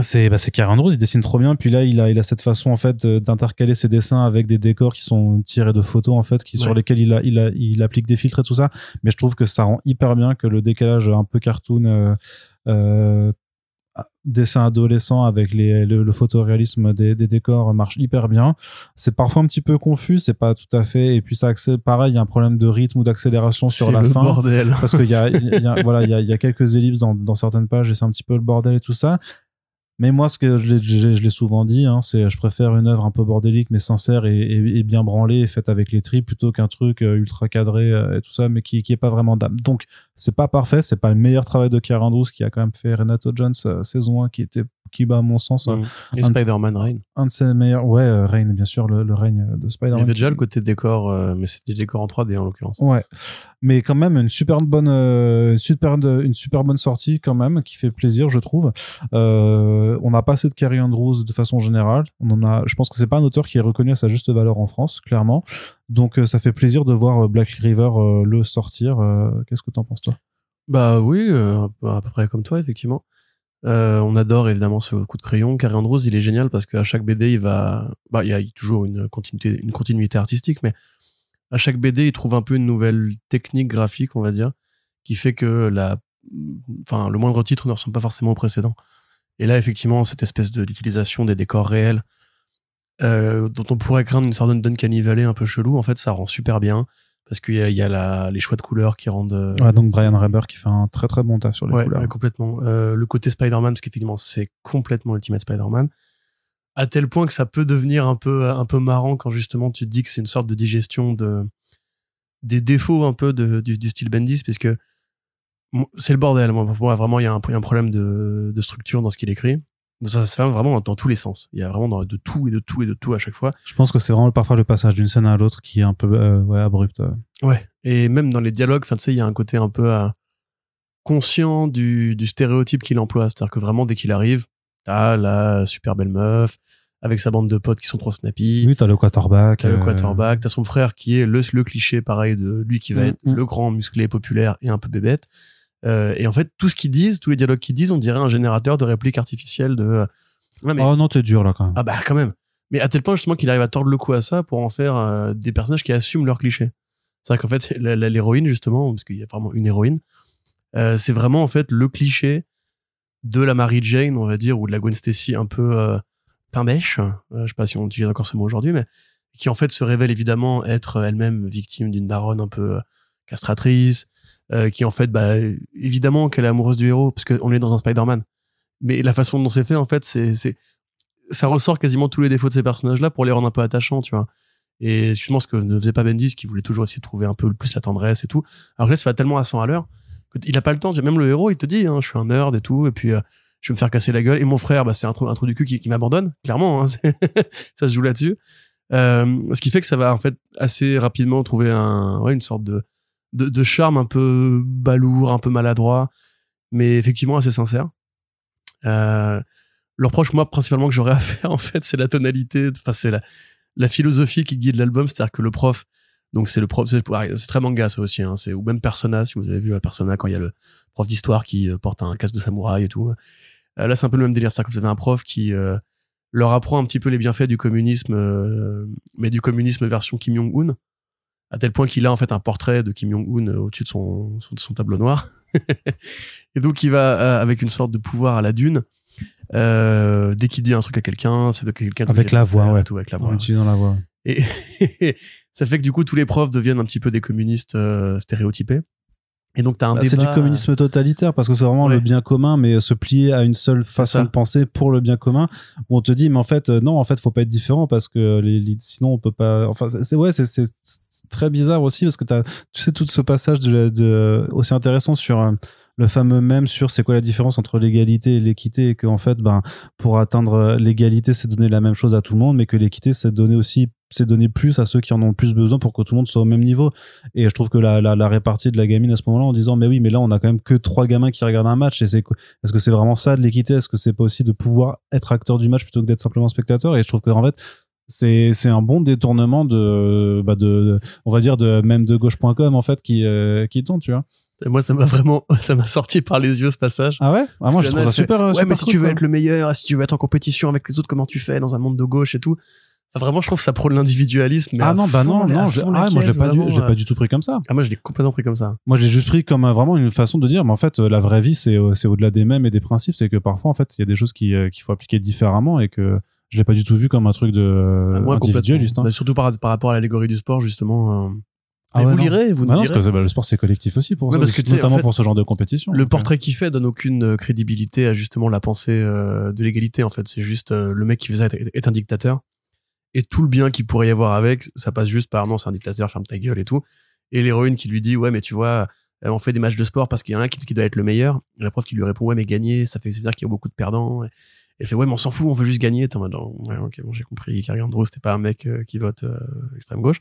c'est bah c'est Karen Rose, il dessine trop bien puis là il a il a cette façon en fait d'intercaler ses dessins avec des décors qui sont tirés de photos en fait qui sur lesquels il a, il a il applique des filtres et tout ça mais je trouve que ça rend hyper bien que le décalage un peu cartoon euh, euh, dessin adolescent avec les, le, photoréalisme des, des, décors marche hyper bien. C'est parfois un petit peu confus, c'est pas tout à fait. Et puis ça accélère, pareil, il y a un problème de rythme ou d'accélération sur la le fin. Bordel. Parce qu'il y a, y a, voilà, il y a, y a quelques ellipses dans, dans certaines pages et c'est un petit peu le bordel et tout ça. Mais moi, ce que je l'ai souvent dit, hein, c'est je préfère une œuvre un peu bordélique mais sincère et, bien branlée faite avec les tripes plutôt qu'un truc euh, ultra cadré euh, et tout ça, mais qui qui est pas vraiment d'âme. Donc c'est pas parfait, c'est pas le meilleur travail de Andrews qui a quand même fait Renato Jones euh, saison 1 qui était qui bat à mon sens mmh. et Spider-Man Reign un de ses meilleurs ouais euh, Reign bien sûr le, le règne de Spider-Man il y avait déjà le côté décor euh, mais c'était des décors en 3D en l'occurrence. Ouais. Mais quand même une super bonne euh, super une super bonne sortie quand même qui fait plaisir je trouve. On a passé de Carrie Andrews de façon générale. On en a je pense que c'est pas un auteur qui est reconnu à sa juste valeur en France clairement. Donc ça fait plaisir de voir Black River le sortir. Qu'est-ce que t'en penses toi? Bah oui à peu près comme toi effectivement euh, on adore évidemment ce coup de crayon. Carré Andrews, il est génial parce qu'à chaque BD, il va, bah, il y a toujours une continuité, une continuité artistique, mais à chaque BD, il trouve un peu une nouvelle technique graphique, on va dire, qui fait que la, enfin, le moindre titre ne ressemble pas forcément au précédent. Et là, effectivement, cette espèce de d'utilisation des décors réels, euh, dont on pourrait craindre une sorte d'Uncanny Valley un peu chelou, en fait, ça rend super bien parce qu'il y a, il y a la, les choix de couleurs qui rendent. Euh, ouais, donc Brian Reber qui fait un très très bon taf sur les couleurs. Ouais, complètement. Euh, le côté Spider-Man, parce qu'effectivement, c'est complètement Ultimate Spider-Man. À tel point que ça peut devenir un peu, un peu marrant quand justement tu te dis que c'est une sorte de digestion de, des défauts un peu de, du, du style Bendis, parce que c'est le bordel. Moi, vraiment, il y a un, un problème de, de structure dans ce qu'il écrit. Ça, se fait vraiment dans, tous les sens. Il y a vraiment de tout et de tout et de tout à chaque fois. Je pense que c'est vraiment parfois le passage d'une scène à l'autre qui est un peu euh, ouais, abrupt. Ouais. Et même dans les dialogues, tu sais, il y a un côté un peu euh, conscient du, du stéréotype qu'il emploie. C'est-à-dire que vraiment, dès qu'il arrive, t'as la super belle meuf, avec sa bande de potes qui sont trop snappy. Oui, t'as le quarterback. T'as le euh, quarterback, t'as son frère qui est le, le cliché pareil de lui qui va Mm, être mm. le grand musclé populaire et un peu bébête. Euh, et en fait, tout ce qu'ils disent, tous les dialogues qu'ils disent, on dirait un générateur de répliques artificielles de. euh, Ouais, mais- Oh non, t'es dur là quand même. Ah bah quand même. Mais à tel point justement qu'il arrive à tordre le cou à ça pour en faire euh, des personnages qui assument leurs clichés. C'est vrai qu'en fait l'héroïne justement, parce qu'il y a vraiment une héroïne, euh, c'est vraiment en fait le cliché de la Mary Jane, on va dire, ou de la Gwen Stacy un peu euh. Euh, je sais pas si on utilise encore ce mot aujourd'hui, mais qui en fait se révèle évidemment être elle-même victime d'une daronne un peu euh, castratrice, euh, qui en fait, bah, évidemment qu'elle est amoureuse du héros, parce qu'on est dans un Spider-Man. Mais la façon dont c'est fait, en fait, c'est, ça ressort quasiment tous les défauts de ces personnages-là pour les rendre un peu attachants, tu vois. Et justement, ce que ne faisait pas Bendis, qui voulait toujours essayer de trouver un peu plus la tendresse et tout. Alors que là, ça va tellement à 100 à l'heure qu'il a pas le temps. Même le héros, il te dit, hein, je suis un nerd et tout, et puis euh, je vais me faire casser la gueule. Et mon frère, bah, c'est un trou, du cul qui, qui m'abandonne, clairement. Hein, ça se joue là-dessus. Euh, ce qui fait que ça va en fait assez rapidement trouver un, ouais, une sorte de, de, de charme un peu balourd, un peu maladroit, mais effectivement assez sincère. Euh, le reproche, moi, principalement que j'aurais à faire, en fait, c'est la tonalité, enfin, c'est la, la philosophie qui guide l'album, c'est-à-dire que le prof, donc c'est le prof, c'est très manga ça aussi, hein, c'est ou même Persona, si vous avez vu la Persona quand il y a le prof d'histoire qui euh, porte un casque de samouraï et tout. Euh, là, c'est un peu le même délire, c'est-à-dire que vous avez un prof qui euh, leur apprend un petit peu les bienfaits du communisme, euh, mais du communisme version Kim Jong-un, à tel point qu'il a en fait un portrait de Kim Jong-un euh, au-dessus de son, son, de son tableau noir. et donc il va euh, avec une sorte de pouvoir à la dune. Euh, dès qu'il dit un truc à quelqu'un, c'est que quelqu'un Avec la voix, ouais. tout avec la voix. utilisant la voix. Et ça fait que du coup, tous les profs deviennent un petit peu des communistes euh, stéréotypés. Et donc, t'as un Bah, débat. c'est du communisme totalitaire parce que c'est vraiment Ouais. le bien commun, mais se plier à une seule façon de penser pour le bien commun. Où on te dit, mais en fait, non, en fait, faut pas être différent parce que les, les- sinon on peut pas. Enfin, c'est ouais, c'est très bizarre aussi parce que tu sais, tout ce passage de, aussi intéressant sur euh, le fameux même sur c'est quoi la différence entre l'égalité et l'équité et que en fait, ben, pour atteindre euh, l'égalité, c'est donner la même chose à tout le monde, mais que l'équité, c'est donner aussi c'est donner plus à ceux qui en ont plus besoin pour que tout le monde soit au même niveau. Et je trouve que la, la, répartie de la gamine à ce moment-là en disant, mais oui, mais là, on a quand même que trois gamins qui regardent un match. Et c'est Est-ce que c'est vraiment ça de l'équité? Est-ce que c'est pas aussi de pouvoir être acteur du match plutôt que d'être simplement spectateur? Et je trouve que en fait, c'est c'est un bon détournement de bah de on va dire de même de gauche.com en fait qui euh, qui tourne tu vois Moi, ça m'a vraiment, ça m'a sorti par les yeux ce passage. ah ouais? Ah moi je trouve ça fait, super euh, Ouais, super mais si cool, tu veux être le meilleur, si tu veux être en compétition avec les autres, comment tu fais dans un monde de gauche et tout? Enfin, vraiment, je trouve que ça prône l'individualisme. ah non bah fond, non non je, ah, moi caisse, pas du je l'ai euh. pas du tout pris comme ça Ah, moi, je l'ai complètement pris comme ça. Moi, je l'ai juste pris comme vraiment une façon de dire, mais en fait, euh, la vraie vie, c'est c'est au-delà des mêmes et des principes. C'est que parfois, en fait, il y a des choses qui qu'il faut appliquer différemment et que je l'ai pas du tout vu comme un truc de Ah, moi, individualiste. complètement. hein. Bah, surtout par, par rapport à l'allégorie du sport, justement. euh. Ah ouais, vous non. lirez, vous Bah nous non, direz. parce que bah, le sport, c'est collectif aussi pour Ouais, ça, parce que, notamment en fait, pour ce genre de compétition. Le portrait qu'il fait donne aucune euh, crédibilité à justement la pensée euh, de l'égalité en fait. C'est juste euh, le mec qui faisait être, est un dictateur et tout le bien qu'il pourrait y avoir avec, ça passe juste par non c'est un dictateur, ferme ta gueule et tout. Et l'héroïne qui lui dit ouais mais tu vois on fait des matchs de sport parce qu'il y en a un qui, qui doit être le meilleur. Et la prof qui lui répond ouais mais gagner ça fait ça veut dire qu'il y a beaucoup de perdants. Et elle fait ouais mais on s'en fout on veut juste gagner. T'es en mode genre, ouais ok bon j'ai compris. Carrie Andrews c'était pas un mec euh, qui vote euh, extrême gauche.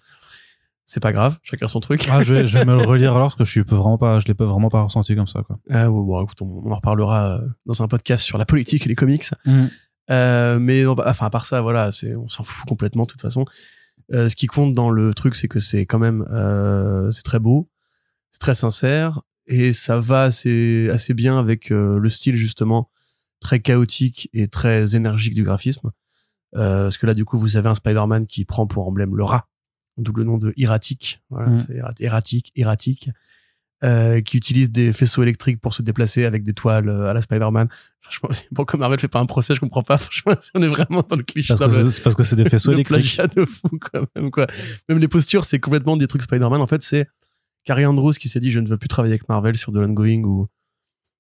C'est pas grave chacun son truc. Ah, je vais, je vais me le relire alors parce que je suis vraiment pas, je l'ai pas vraiment pas ressenti comme ça, quoi. Ah, ouais, bon, écoute, on, on en reparlera euh, dans un podcast sur la politique et les comics. Mm. Euh, mais non, bah, enfin, à part ça, voilà, c'est, on s'en fout complètement de toute façon. Euh, ce qui compte dans le truc, c'est que c'est quand même, euh, c'est très beau, c'est très sincère et ça va assez, assez bien avec le style justement très chaotique et très énergique du graphisme. Euh, parce que là, du coup, vous avez un Spider-Man qui prend pour emblème le rat, double nom de erratique. Voilà, Mm. c'est errat- erratique, erratique. Euh, qui utilise des faisceaux électriques pour se déplacer avec des toiles euh, à la Spider-Man. Franchement, c'est- pourquoi Marvel fait pas un procès, je comprends pas. Franchement, on est vraiment dans le cliché. C'est- parce que c'est des faisceaux le électriques. de fou quand même quoi. Même les postures, c'est complètement des trucs Spider-Man. En fait, c'est Carrie Andrews qui s'est dit je ne veux plus travailler avec Marvel sur de l'ongoing ou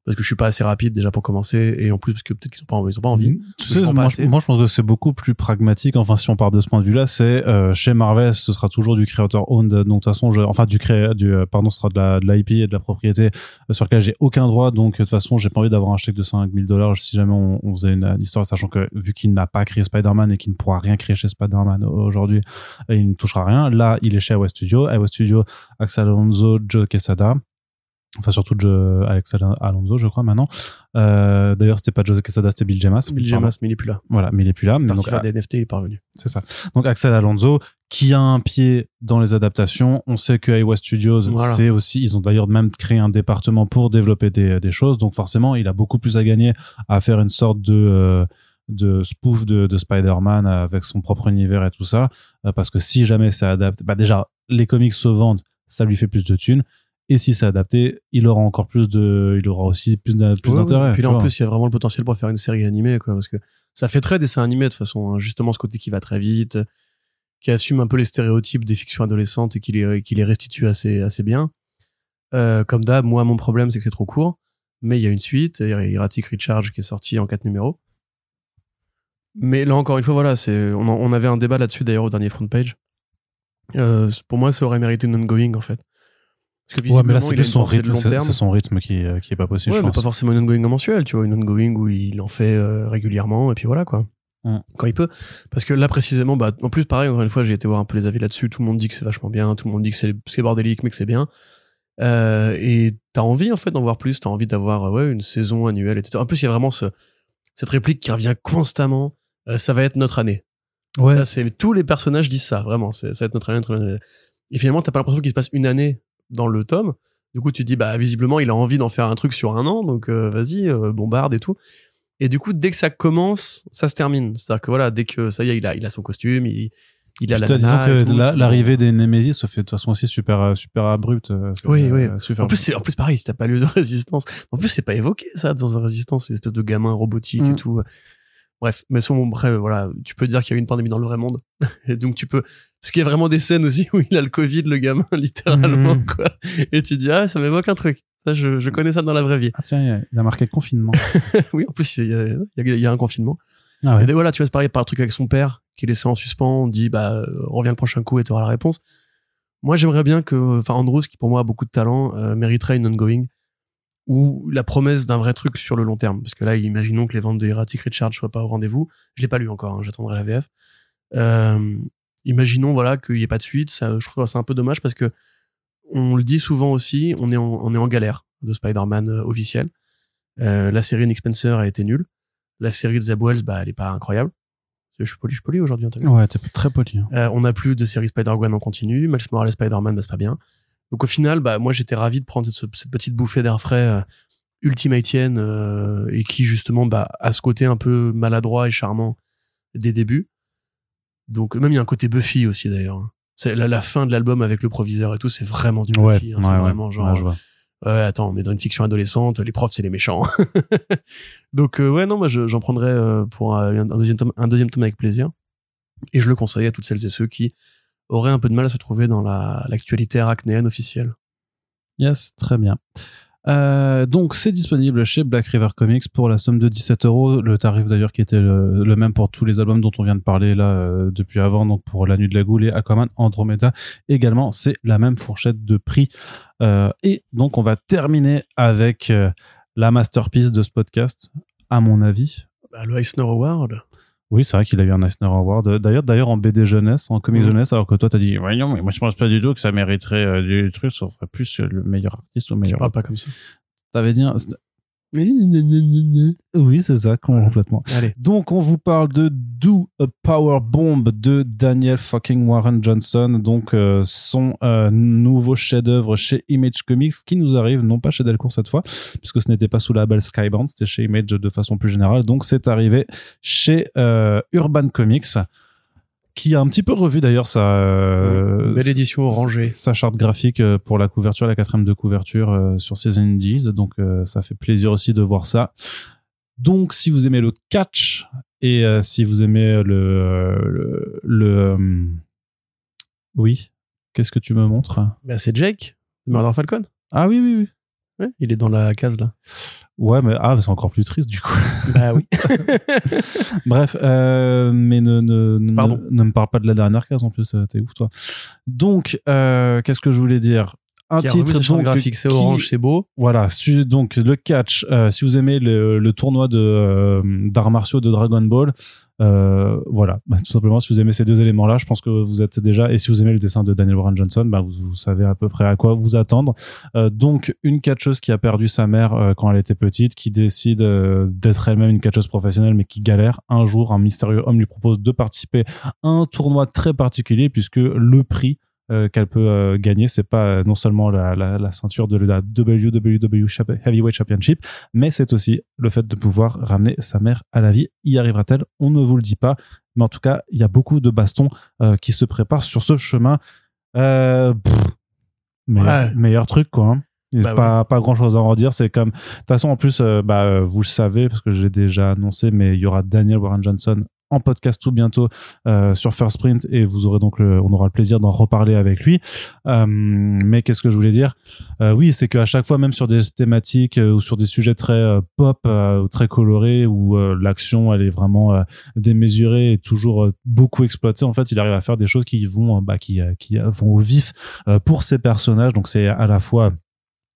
parce que je suis pas assez rapide déjà pour commencer et en plus parce que peut-être qu'ils ont pas envie, ils ont pas envie. Tu Je sais, moi, je, moi, je pense que c'est beaucoup plus pragmatique. Enfin, si on part de ce point de vue-là, c'est euh, chez Marvel, ce sera toujours du creator owned. Donc, de toute façon, je, enfin, du cré, du, euh, pardon, ce sera de la, de l'IP et de la propriété euh, sur laquelle j'ai aucun droit. Donc, de toute façon, j'ai pas envie d'avoir un chèque de 5000 dollars si jamais on, on faisait une, une histoire, sachant que vu qu'il n'a pas créé Spider-Man et qu'il ne pourra rien créer chez Spider-Man aujourd'hui, euh, il ne touchera rien. Là, il est chez West Studio. West Studio, Axel Alonso, Joe Quesada. Enfin, surtout de Alex Alonso, je crois, maintenant. Euh, D'ailleurs, c'était pas José Quesada, c'était Bill Jamas. Bill Jamas, mais il est plus là. Voilà, mais il est plus là. Mais donc, à des NFT, il est parvenu. C'est ça. Donc, Axel Alonso, qui a un pied dans les adaptations. On sait que Iowa Studios, c'est aussi, ils ont d'ailleurs même créé un département pour développer des, des, choses. Donc, forcément, il a beaucoup plus à gagner à faire une sorte de, euh, de spoof de, de Spider-Man avec son propre univers et tout ça. Euh, parce que si jamais ça adapte, bah, déjà, les comics se vendent, ça lui fait plus de thunes et si c'est adapté, il aura encore plus de, il aura aussi plus d'intérêt. Puis là, en plus, il y a vraiment le potentiel pour faire une série animée, quoi, parce que ça fait très dessin animé de toute façon. Hein. justement, ce côté qui va très vite, qui assume un peu les stéréotypes des fictions adolescentes et qui les, qui les restitue assez, assez bien. Euh, comme d'hab, moi, mon problème, c'est que c'est trop court. Mais il y a une suite, Erratic Recharge, qui est sorti en quatre numéros. Mais là, encore une fois, voilà, c'est, on, on avait un débat là-dessus d'ailleurs au dernier front page. Euh, pour moi, ça aurait mérité une ongoing en fait. Parce que ouais, mais là, c'est son rythme, c'est son rythme qui, euh, qui est pas possible. Ouais, je mais pas forcément une ongoing mensuelle, tu vois, une ongoing où il en fait euh, régulièrement, et puis voilà, quoi. Mm. Quand il peut. Parce que là, précisément, bah, en plus, pareil, encore une fois, j'ai été voir un peu les avis là-dessus. Tout le monde dit que c'est vachement bien, tout le monde dit que c'est bordélique, mais que c'est bien. Euh, et t'as envie, en fait, d'en voir plus, t'as envie d'avoir, ouais, une saison annuelle, etc. En plus, il y a vraiment ce, cette réplique qui revient constamment. Euh, ça va être notre année. Ouais. Ça, tous les personnages disent ça, vraiment. Ça va être notre année, notre année. Et finalement, t'as pas l'impression qu'il se passe une année dans le tome. Du coup, tu te dis, bah, visiblement, il a envie d'en faire un truc sur un an, donc euh, vas-y, euh, bombarde et tout. Et du coup, dès que ça commence, ça se termine. C'est-à-dire que voilà, dès que ça y est, il a, il a son costume, il, il a la Disons que l'arrivée des Nemesis se fait de toute façon aussi super, euh, super abrupte. Oui, oui. en plus, c'est, en plus, pareil, si t'as pas lieu de résistance. En plus, c'est pas évoqué, ça, dans un résistance, une espèce de gamin robotique et mm. tout. Bref, mais son bref, voilà, tu peux dire qu'il y a eu une pandémie dans le vrai monde. Et donc tu peux parce qu'il y a vraiment des scènes aussi où il a le Covid le gamin littéralement mhm. quoi. Et tu dis ah, ça m'évoque un truc. Ça je, je connais ça dans la vraie vie. Ah tiens, il a marqué confinement. oui, en plus il y a, il y a, un confinement. Ah ouais. Et voilà, tu vois, c'est pareil par un truc avec son père qui est laissé en suspens, on dit bah reviens le prochain coup et tu auras la réponse. Moi, j'aimerais bien que enfin Andrews qui pour moi a beaucoup de talent euh, mériterait une ongoing ou la promesse d'un vrai truc sur le long terme. Parce que là, imaginons que les ventes de Erratic Recharge soient pas au rendez-vous. Je l'ai pas lu encore, hein, j'attendrai la VF. Euh, imaginons voilà qu'il n'y ait pas de suite. Ça, je trouve c'est un peu dommage parce que on le dit souvent aussi, on est en, on est en galère de Spider-Man euh, officiel. Euh, la série Nick Spencer a été nulle. La série de Zeb Wells, bah, elle est pas incroyable. Je suis poli, je suis poli aujourd'hui. Ouais, t'es très poli. Hein. Euh, on n'a plus de série Spider-Gwen en continu. Miles Morales Spider-Man, bah, c'est pas bien. Donc au final, bah moi j'étais ravi de prendre cette, petite bouffée d'air frais euh, ultimatienne euh, et qui justement bah a ce côté un peu maladroit et charmant des débuts. Donc même il y a un côté Buffy aussi d'ailleurs. Hein. C'est la, fin de l'album avec le proviseur et tout, c'est vraiment du Buffy. Hein, c'est vraiment genre. Ouais, attends, on est dans une fiction adolescente, les profs c'est les méchants. Donc euh, ouais non, moi j'en prendrais euh, pour un, deuxième tome, un deuxième tome avec plaisir. Et je le conseille à toutes celles et ceux qui aurait un peu de mal à se trouver dans l'actualité arachnéenne officielle. Yes, très bien. Euh, donc c'est disponible chez Black River Comics pour la somme de 17 euros, le tarif d'ailleurs qui était le, même pour tous les albums dont on vient de parler là euh, depuis avant, donc pour La Nuit de la Goule et Aquaman Andromeda également, c'est la même fourchette de prix. Euh, et donc on va terminer avec la masterpiece de ce podcast, à mon avis. Bah, le Eisner Award. Oui, c'est vrai qu'il a eu un Eisner Award. D'ailleurs, d'ailleurs en BD jeunesse, en comics jeunesse, alors que toi t'as dit, voyons, mais moi je pense pas du tout que ça mériterait euh, du truc, ça ferait plus le meilleur artiste ou meilleur. Tu parles pas comme ça. T'avais dit, oui, c'est ça, complètement. Allez. Donc, on vous parle de Do a Power Bomb de Daniel fucking Warren Johnson, donc euh, son euh, nouveau chef-d'œuvre chez Image Comics qui nous arrive, non pas chez Delcourt cette fois, puisque ce n'était pas sous la label Skybound, c'était chez Image de façon plus générale. Donc, c'est arrivé chez euh, Urban Comics qui a un petit peu revu d'ailleurs sa euh, belle édition orangée. sa charte graphique euh, pour la couverture la quatrième de couverture euh, sur ses indies. Donc ça fait plaisir aussi de voir ça. Donc si vous aimez le catch et si vous aimez le le, oui qu'est-ce que tu me montres? Ben, c'est Jake Murder Falcon. Ah oui oui oui. Ouais, il est dans la case là. Ouais, mais ah, c'est encore plus triste du coup. Bah oui. Bref, euh, mais ne, ne, ne, ne, me parle pas de la dernière case en plus, euh, t'es ouf toi. Donc, euh, qu'est-ce que je voulais dire? Un titre donc, graphique, c'est orange, c'est beau. Voilà, donc le catch. Euh, si vous aimez le, le tournoi de d'arts martiaux de Dragon Ball, Euh, voilà, bah, tout simplement, si vous aimez ces deux éléments-là, je pense que vous êtes déjà, et si vous aimez le dessin de Daniel Warren Johnson, bah, vous, savez à peu près à quoi vous attendre. Euh, donc, une catcheuse qui a perdu sa mère euh, quand elle était petite, qui décide d'être elle-même une catcheuse professionnelle, mais qui galère. Un jour, un mystérieux homme lui propose de participer à un tournoi très particulier, puisque le prix euh, qu'elle peut euh, gagner. C'est pas euh, non seulement la, la, la, ceinture de la WWW Heavyweight Championship, mais c'est aussi le fait de pouvoir ramener sa mère à la vie. Y arrivera-t-elle? On ne vous le dit pas. Mais en tout cas, il y a beaucoup de bastons qui se préparent sur ce chemin. meilleur, meilleur, truc, quoi. Hein. Bah pas, pas grand chose à en dire. C'est comme, de toute façon, en plus, bah, vous le savez, parce que j'ai déjà annoncé, mais il y aura Daniel Warren Johnson en podcast tout bientôt euh, sur First Print et vous aurez donc le, on aura le plaisir d'en reparler avec lui. Euh, mais qu'est-ce que je voulais dire? Euh, Oui, c'est qu'à chaque fois, même sur des thématiques ou sur des sujets très pop, très colorés, où l'action elle est vraiment démesurée et toujours beaucoup exploitée, en fait, il arrive à faire des choses qui vont, bah, qui, qui vont au vif pour ses personnages. Donc c'est à la fois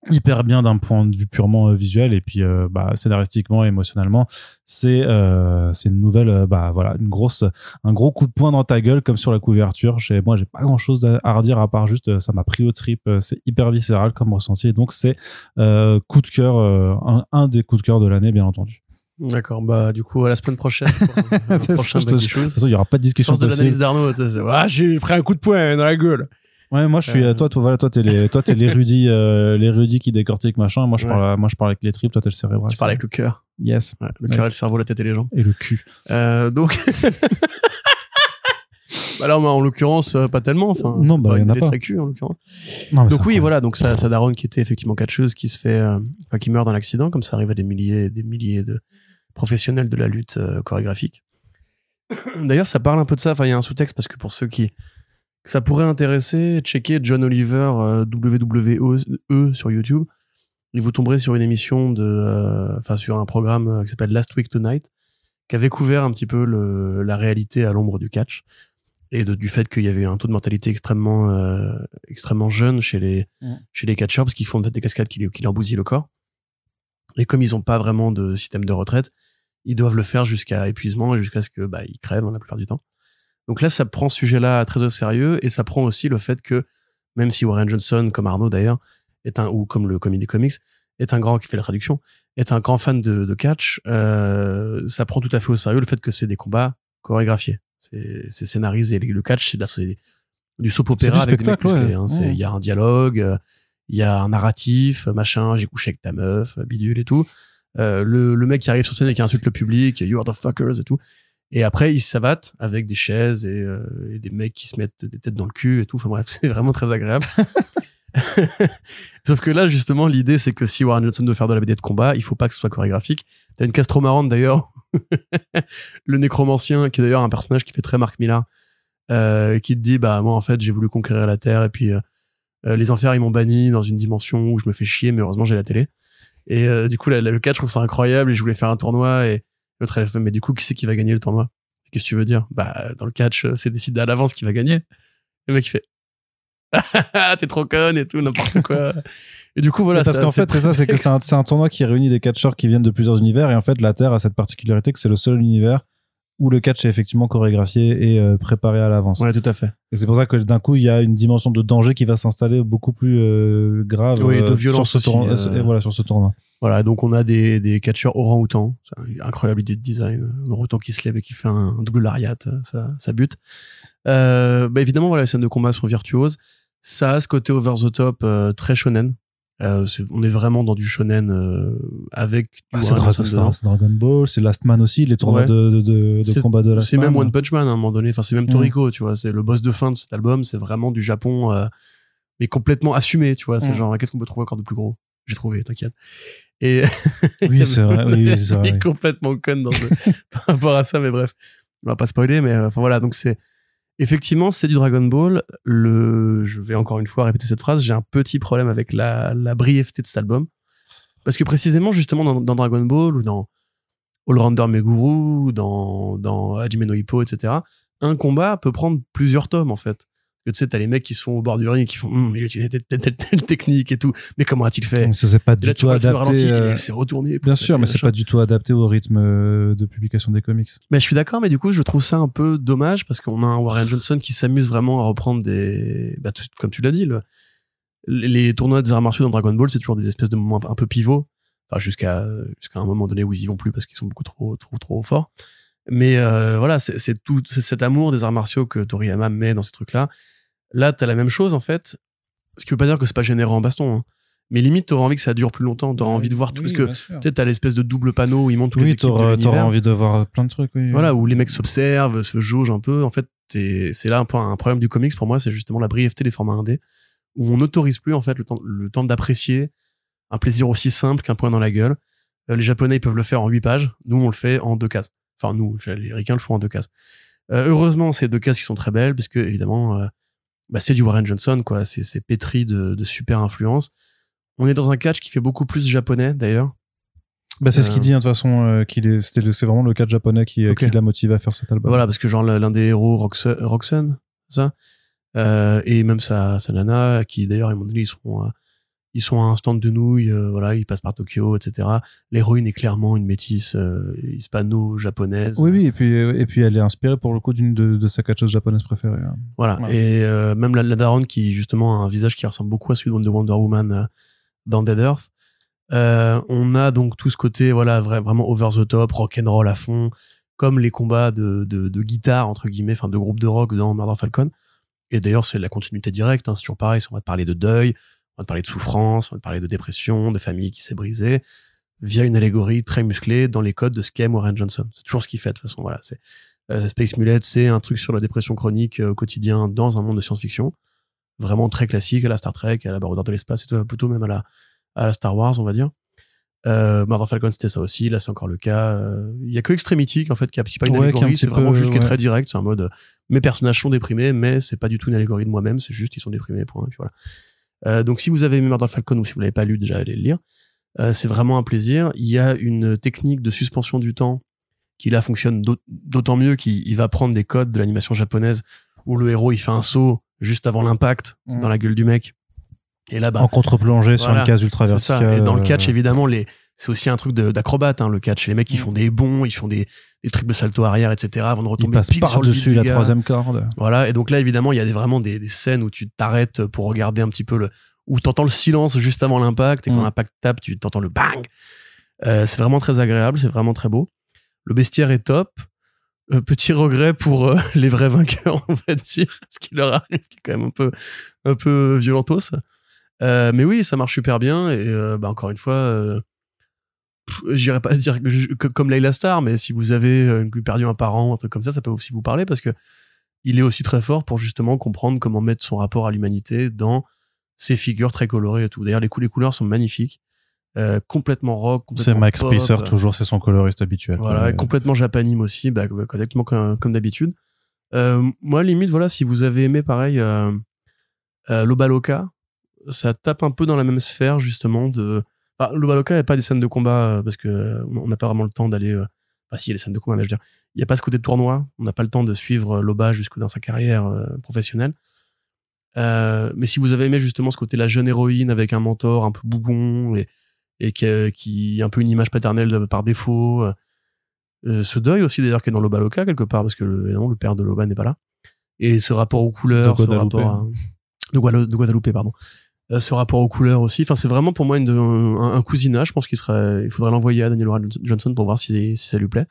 hyper bien d'un point de vue purement euh, visuel et puis euh, bah, scénaristiquement et émotionnellement c'est euh, c'est une nouvelle bah voilà une grosse un gros coup de poing dans ta gueule comme sur la couverture chez moi j'ai pas grand chose à redire à part juste ça m'a pris au trip c'est hyper viscéral comme ressenti et donc c'est coup de cœur un, un, des coups de cœur de l'année bien entendu D'accord, bah du coup à la semaine prochaine. prochain de toute façon, il y aura pas de discussion de l'analyse d'Arnaud. Ah, j'ai pris un coup de poing dans la gueule. Ouais, moi je suis euh... toi toi voilà toi t'es les toi t'es l'érudit euh, l'érudit qui décortique machin. Moi je parle moi je parle avec les tripes, toi t'es le cérébral. Tu parles avec le cœur. Yes. Ouais, le cœur et le cerveau, la tête et les jambes. Et le cul. Euh, donc. bah là, en l'occurrence, euh, pas tellement. Enfin, non, bah, il y en a pas. Cul, en l'occurrence. donc oui, voilà. Donc ça, ça daronne qui était effectivement catcheuse, qui se fait, euh, enfin, qui meurt dans l'accident, comme ça arrive à des milliers, des milliers de professionnels de la lutte euh, chorégraphique. D'ailleurs, ça parle un peu de ça. Enfin, il y a un sous-texte parce que pour ceux qui ça pourrait intéresser, checker John Oliver euh, WWE sur YouTube. Et vous tomberez sur une émission de, euh, enfin sur un programme euh, qui s'appelle Last Week Tonight, qui avait couvert un petit peu le, la réalité à l'ombre du catch et de, du fait qu'il y avait un taux de mortalité extrêmement euh, extrêmement jeune chez les chez les catcheurs parce qu'ils font en fait des cascades qui, qui leur bousillent le corps. Et comme ils n'ont pas vraiment de système de retraite, ils doivent le faire jusqu'à épuisement et jusqu'à ce que bah ils crèvent hein, la plupart du temps. Donc là, ça prend ce sujet-là très au sérieux et ça prend aussi le fait que, même si Warren Johnson, comme Arnaud d'ailleurs, est un, ou comme le Comedy Comics, est un grand qui fait la traduction, est un grand fan de, catch, euh, ça prend tout à fait au sérieux le fait que c'est des combats chorégraphiés. C'est scénarisé. Le catch, c'est du soap opéra avec des hein. Il y a un dialogue, il y a un narratif, machin, j'ai couché avec ta meuf, bidule et tout. Euh, le, le mec qui arrive sur scène et qui insulte le public, you are the fuckers et tout. Et après, ils s'abattent avec des chaises et, euh, et, des mecs qui se mettent des têtes dans le cul et tout. Enfin bref, c'est vraiment très agréable. Sauf que là, justement, l'idée, c'est que si Warren Johnson veut faire de la BD de combat, il faut pas que ce soit chorégraphique. T'as une case trop marrante d'ailleurs. le nécromancien, qui est d'ailleurs un personnage qui fait très Marc Millar, euh, qui te dit, bah, moi, en fait, j'ai voulu conquérir la Terre et puis, euh, les enfers, ils m'ont banni dans une dimension où je me fais chier, mais heureusement, j'ai la télé. Et du coup, le catch, je trouve ça incroyable et je voulais faire un tournoi et L'autre, elle fait, mais du coup, qui c'est qui va gagner le tournoi? Qu'est-ce que tu veux dire? Bah, dans le catch, euh, c'est décidé à l'avance qui va gagner. Le mec, il fait, t'es trop conne et tout, n'importe quoi. et du coup, voilà. Parce qu'en fait, c'est ça, c'est que c'est un, un, tournoi qui réunit des catcheurs qui viennent de plusieurs univers. Et en fait, la Terre a cette particularité que c'est le seul univers où le catch est effectivement chorégraphié et euh, préparé à l'avance. Ouais, tout à fait. Et c'est pour ça que d'un coup, il y a une dimension de danger qui va s'installer beaucoup plus euh, grave oui, de violence sur ce, tournoi, et voilà, sur ce tournoi. Voilà, donc on a des, des catcheurs orang-outan. Incroyable idée de design. Un orang-outan qui se lève et qui fait un, double lariat, ça, ça bute. Euh, bah évidemment, voilà, les scènes de combat sont virtuoses. Ça a ce côté over the top euh, très shonen. Euh, on est vraiment dans du shonen euh, avec ah, c'est Dragon, Ball, c'est Last Man aussi, les tournois de, de, de, combat de Last Man. C'est même One Punch Man à un moment donné. Enfin, c'est même Toriko, tu vois. C'est le boss de fin de cet album. C'est vraiment du Japon, euh, mais complètement assumé, tu vois. C'est genre, qu'est-ce qu'on peut trouver encore de plus gros? J'ai trouvé, t'inquiète. Et oui, c'est vrai. Oui, c'est vrai. complètement con dans par rapport à ça, mais bref, on va pas spoiler, mais enfin voilà. Donc c'est effectivement, c'est du Dragon Ball. Je vais encore une fois répéter cette phrase. J'ai un petit problème avec la, brièveté de cet album. Parce que précisément, justement, dans, Dragon Ball ou dans Allrounder Meguru, dans, dans no Hippo, etc., un combat peut prendre plusieurs tomes, en fait. Que tu sais, t'as les mecs qui sont au bord du ring et qui font, hum, il a utilisé telle, telle, telle, technique et tout. Mais comment a-t-il fait? Donc, ça c'est pas Et du là, tout vois, c'est adapté. euh, s'est retourné. Bien sûr, mais c'est pas du tout adapté au rythme euh, de publication des comics. Mais je suis d'accord, mais du coup, je trouve ça un peu dommage parce qu'on a un Warren Johnson qui s'amuse vraiment à reprendre des, bah, tout- comme tu l'as dit, le- les tournois des arts martiaux dans Dragon Ball, c'est toujours des espèces de moments un peu pivots. Enfin, jusqu'à, jusqu'à un moment donné où ils y vont plus parce qu'ils sont beaucoup trop, trop, trop forts. Mais euh, voilà, c'est tout, c'est cet amour des arts martiaux que Toriyama met dans ces trucs-là. Là, t'as la même chose en fait. Ce qui veut pas dire que c'est pas généreux en baston. hein. Mais limite, t'auras envie que ça dure plus longtemps. T'auras envie de voir tout parce que tu t'as l'espèce de double panneau où ils montent les Oui, équipes de t'auras envie de voir plein de trucs, oui. Voilà, où les mecs s'observent, se jaugent un peu. En fait, c'est c'est là un peu un problème du comics pour moi, c'est justement la brièveté des formats indés, où on n'autorise plus en fait le temps, le temps d'apprécier un plaisir aussi simple qu'un point dans la gueule. Euh, les Japonais ils peuvent le faire en 8 pages, nous on le fait en deux cases. Enfin nous, les Ricains le font en deux cases. Euh, heureusement, c'est deux cases qui sont très belles, puisque évidemment, euh, bah, c'est du Warren Johnson, quoi. C'est pétri de, de super influence. On est dans un catch qui fait beaucoup plus japonais d'ailleurs. Bah, c'est ce Euh, qu'il dit, hein, de toute façon, euh, qu'il c'est vraiment le cas japonais qui, euh, Ok. qui l'a motivé à faire cet album. Voilà, parce que genre l'un des héros, Roxanne, ça? Euh, Et même sa, sa nana, qui d'ailleurs, à un moment donné, ils euh, ils sont à un stand de nouilles, euh, voilà, ils passent par Tokyo, etc. L'héroïne est clairement une métisse euh, hispano-japonaise. Oui, oui, et puis, euh, et puis elle est inspirée pour le coup d'une de, de sa catcheuse japonaise préférée. hein. Voilà. Ouais. Et euh, même la, la daronne qui, justement, a un visage qui ressemble beaucoup à celui de Wonder Woman euh, dans Dead Earth. Euh, on a donc tout ce côté, voilà, vra- vraiment over the top, rock and roll à fond, comme les combats de, de, de guitare, entre guillemets, enfin de groupe de rock dans Murder Falcon. Et d'ailleurs, c'est la continuité directe, hein, c'est toujours pareil, on va te parler de deuil, on va te parler de souffrance, on va te parler de dépression, de famille qui s'est brisée, via une allégorie très musclée dans les codes de ce qu'est Warren Johnson. C'est toujours ce qu'il fait, de toute façon, voilà. C'est, euh, Space Mullet, c'est un truc sur la dépression chronique euh, au quotidien dans un monde de science-fiction. Vraiment très classique à la Star Trek, à la Baroudeur de l'espace, et tout, plutôt même à la, à la Star Wars, on va dire. Euh, Falcon, c'était ça aussi. Là, c'est encore le cas. Euh, Il y a que Extremity, en fait, qui a pas une Ouais, allégorie. C'est vraiment peu, juste qui est ouais. très direct. C'est un mode, euh, mes personnages sont déprimés, mais c'est pas du tout une allégorie de moi-même. C'est juste, ils sont déprimés, point. Et puis voilà. Euh, donc, si vous avez aimé Murder Falcon ou si vous l'avez pas lu, déjà, allez le lire. Euh, c'est vraiment un plaisir. Il y a une technique de suspension du temps qui là fonctionne d'aut- d'autant mieux qu'il il va prendre des codes de l'animation japonaise où le héros il fait un saut juste avant l'impact Mm. dans la gueule du mec. Et là, bah, en contre-plongée sur une case ultra c'est ça. verticale. Et dans le euh, catch, évidemment, les, c'est aussi un truc d'acrobate, hein, le catch. Les mecs, ils Mm. font des bons, ils font des, des triple salto arrière, etc. avant de retomber passe pile sur le par-dessus bide la troisième corde. Voilà. Et donc là, évidemment, il y a des, vraiment des, des scènes où tu t'arrêtes pour regarder un petit peu le, où t'entends le silence juste avant l'impact et quand Mm. l'impact tape, tu t'entends le bang. Euh, c'est vraiment très agréable, c'est vraiment très beau. Le bestiaire est top. Euh, petit regret pour euh, les vrais vainqueurs, on va dire, ce qui leur arrive, qui est quand même un peu, un peu violentos. Mais oui, ça marche super bien et bah, encore une fois, j'irais pas dire que je- que- comme Layla Star, mais si vous avez euh, une perdu un parent, un truc comme ça, ça peut aussi vous parler parce que il est aussi très fort pour justement comprendre comment mettre son rapport à l'humanité dans ces figures très colorées et tout. D'ailleurs, les, cou- les couleurs sont magnifiques, euh, complètement rock, C'est Max pop, Spacer, euh, toujours, c'est son coloriste habituel. quoi. voilà, et complètement japanime aussi, bah, exactement comme, comme d'habitude. Euh, moi, limite, voilà, si vous avez aimé pareil Lobaloka, ça tape un peu dans la même sphère justement de. Enfin, Lobaloka, il n'y a pas des scènes de combat euh, parce que euh, on n'a pas vraiment le temps d'aller. Enfin, si, il y a les scènes de combat, mais je veux dire, il n'y a pas ce côté de tournoi. On n'a pas le temps de suivre Loba jusque dans sa carrière professionnelle. Euh, mais si vous avez aimé justement ce côté la jeune héroïne avec un mentor un peu bougon et, et qui, qui est un peu une image paternelle de- par défaut, euh, ce deuil aussi d'ailleurs qui est dans Loba Loca quelque part parce que le, le père de Loba n'est pas là et ce rapport aux couleurs De ce Guadalupe. rapport à- de, Guadalupe pardon ce rapport aux couleurs aussi. Enfin c'est vraiment pour moi une de- un, un cousinage. Je pense qu'il serait il faudrait l'envoyer à Daniel Johnson pour voir si, si ça lui plaît.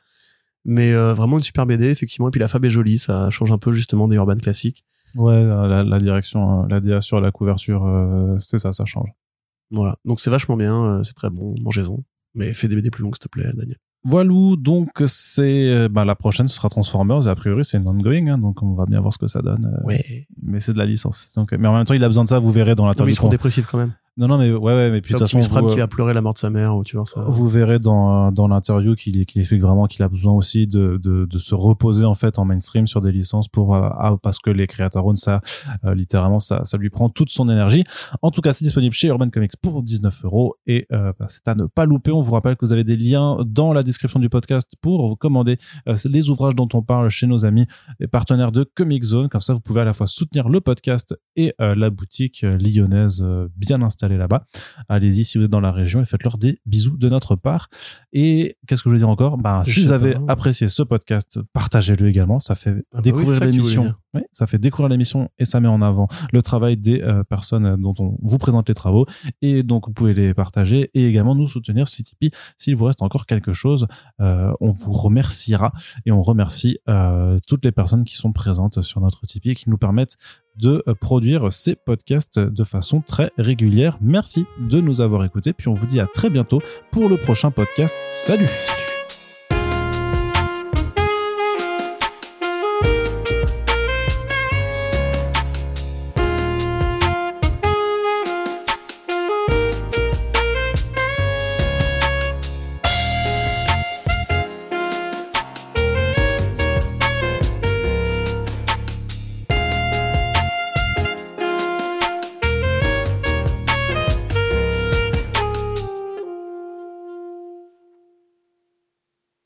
Mais euh, vraiment une super BD effectivement. Et puis la fab est jolie. Ça change un peu justement des urban classiques. Ouais, euh, la, la direction, euh, la DA sur la couverture, euh, c'est ça, ça change. voilà. Donc c'est vachement bien euh, c'est très bon. Mangez-en mais fais des BD plus longues s'il te plaît Daniel Voilà, donc c'est euh, bah, la prochaine, ce sera Transformers. Et a priori, c'est une ongoing, hein, donc on va bien voir ce que ça donne. euh, ouais Mais c'est de la licence. Donc, mais en même temps, il a besoin de ça. Vous verrez dans non, mais l'interview. ils seront dépressifs quand même Non, non, mais ouais, ouais mais puis de toute façon. Vous, qui va pleurer la mort de sa mère, ou tu vois ça. Vous verrez dans, dans l'interview qu'il explique vraiment qu'il a besoin aussi de, de, de, se reposer en fait en mainstream sur des licences pour euh, ah, parce que les créateurs ça euh, littéralement ça, ça lui prend toute son énergie. En tout cas, c'est disponible chez Urban Comics pour 19 euros et euh, bah, c'est à ne pas louper. On vous rappelle que vous avez des liens dans la description du podcast pour commander les ouvrages dont on parle chez nos amis et partenaires de Comic Zone. Comme ça, vous pouvez à la fois soutenir le podcast et la boutique lyonnaise bien installée là-bas. Allez-y si vous êtes dans la région et faites-leur des bisous de notre part. Et qu'est-ce que je veux dire encore? Bah, Si vous avez apprécié ce podcast, partagez-le également. Ça fait ah bah découvrir l'émission. Oui, ça fait découvrir l'émission et ça met en avant le travail des euh, personnes dont on vous présente les travaux. Et donc, vous pouvez les partager et également nous soutenir si Tipeee. S'il vous reste encore quelque chose, euh, on vous remerciera et on remercie euh, toutes les personnes qui sont présentes sur notre Tipeee et qui nous permettent de produire ces podcasts de façon très régulière. Merci de nous avoir écoutés, puis on vous dit à très bientôt pour le prochain podcast. Salut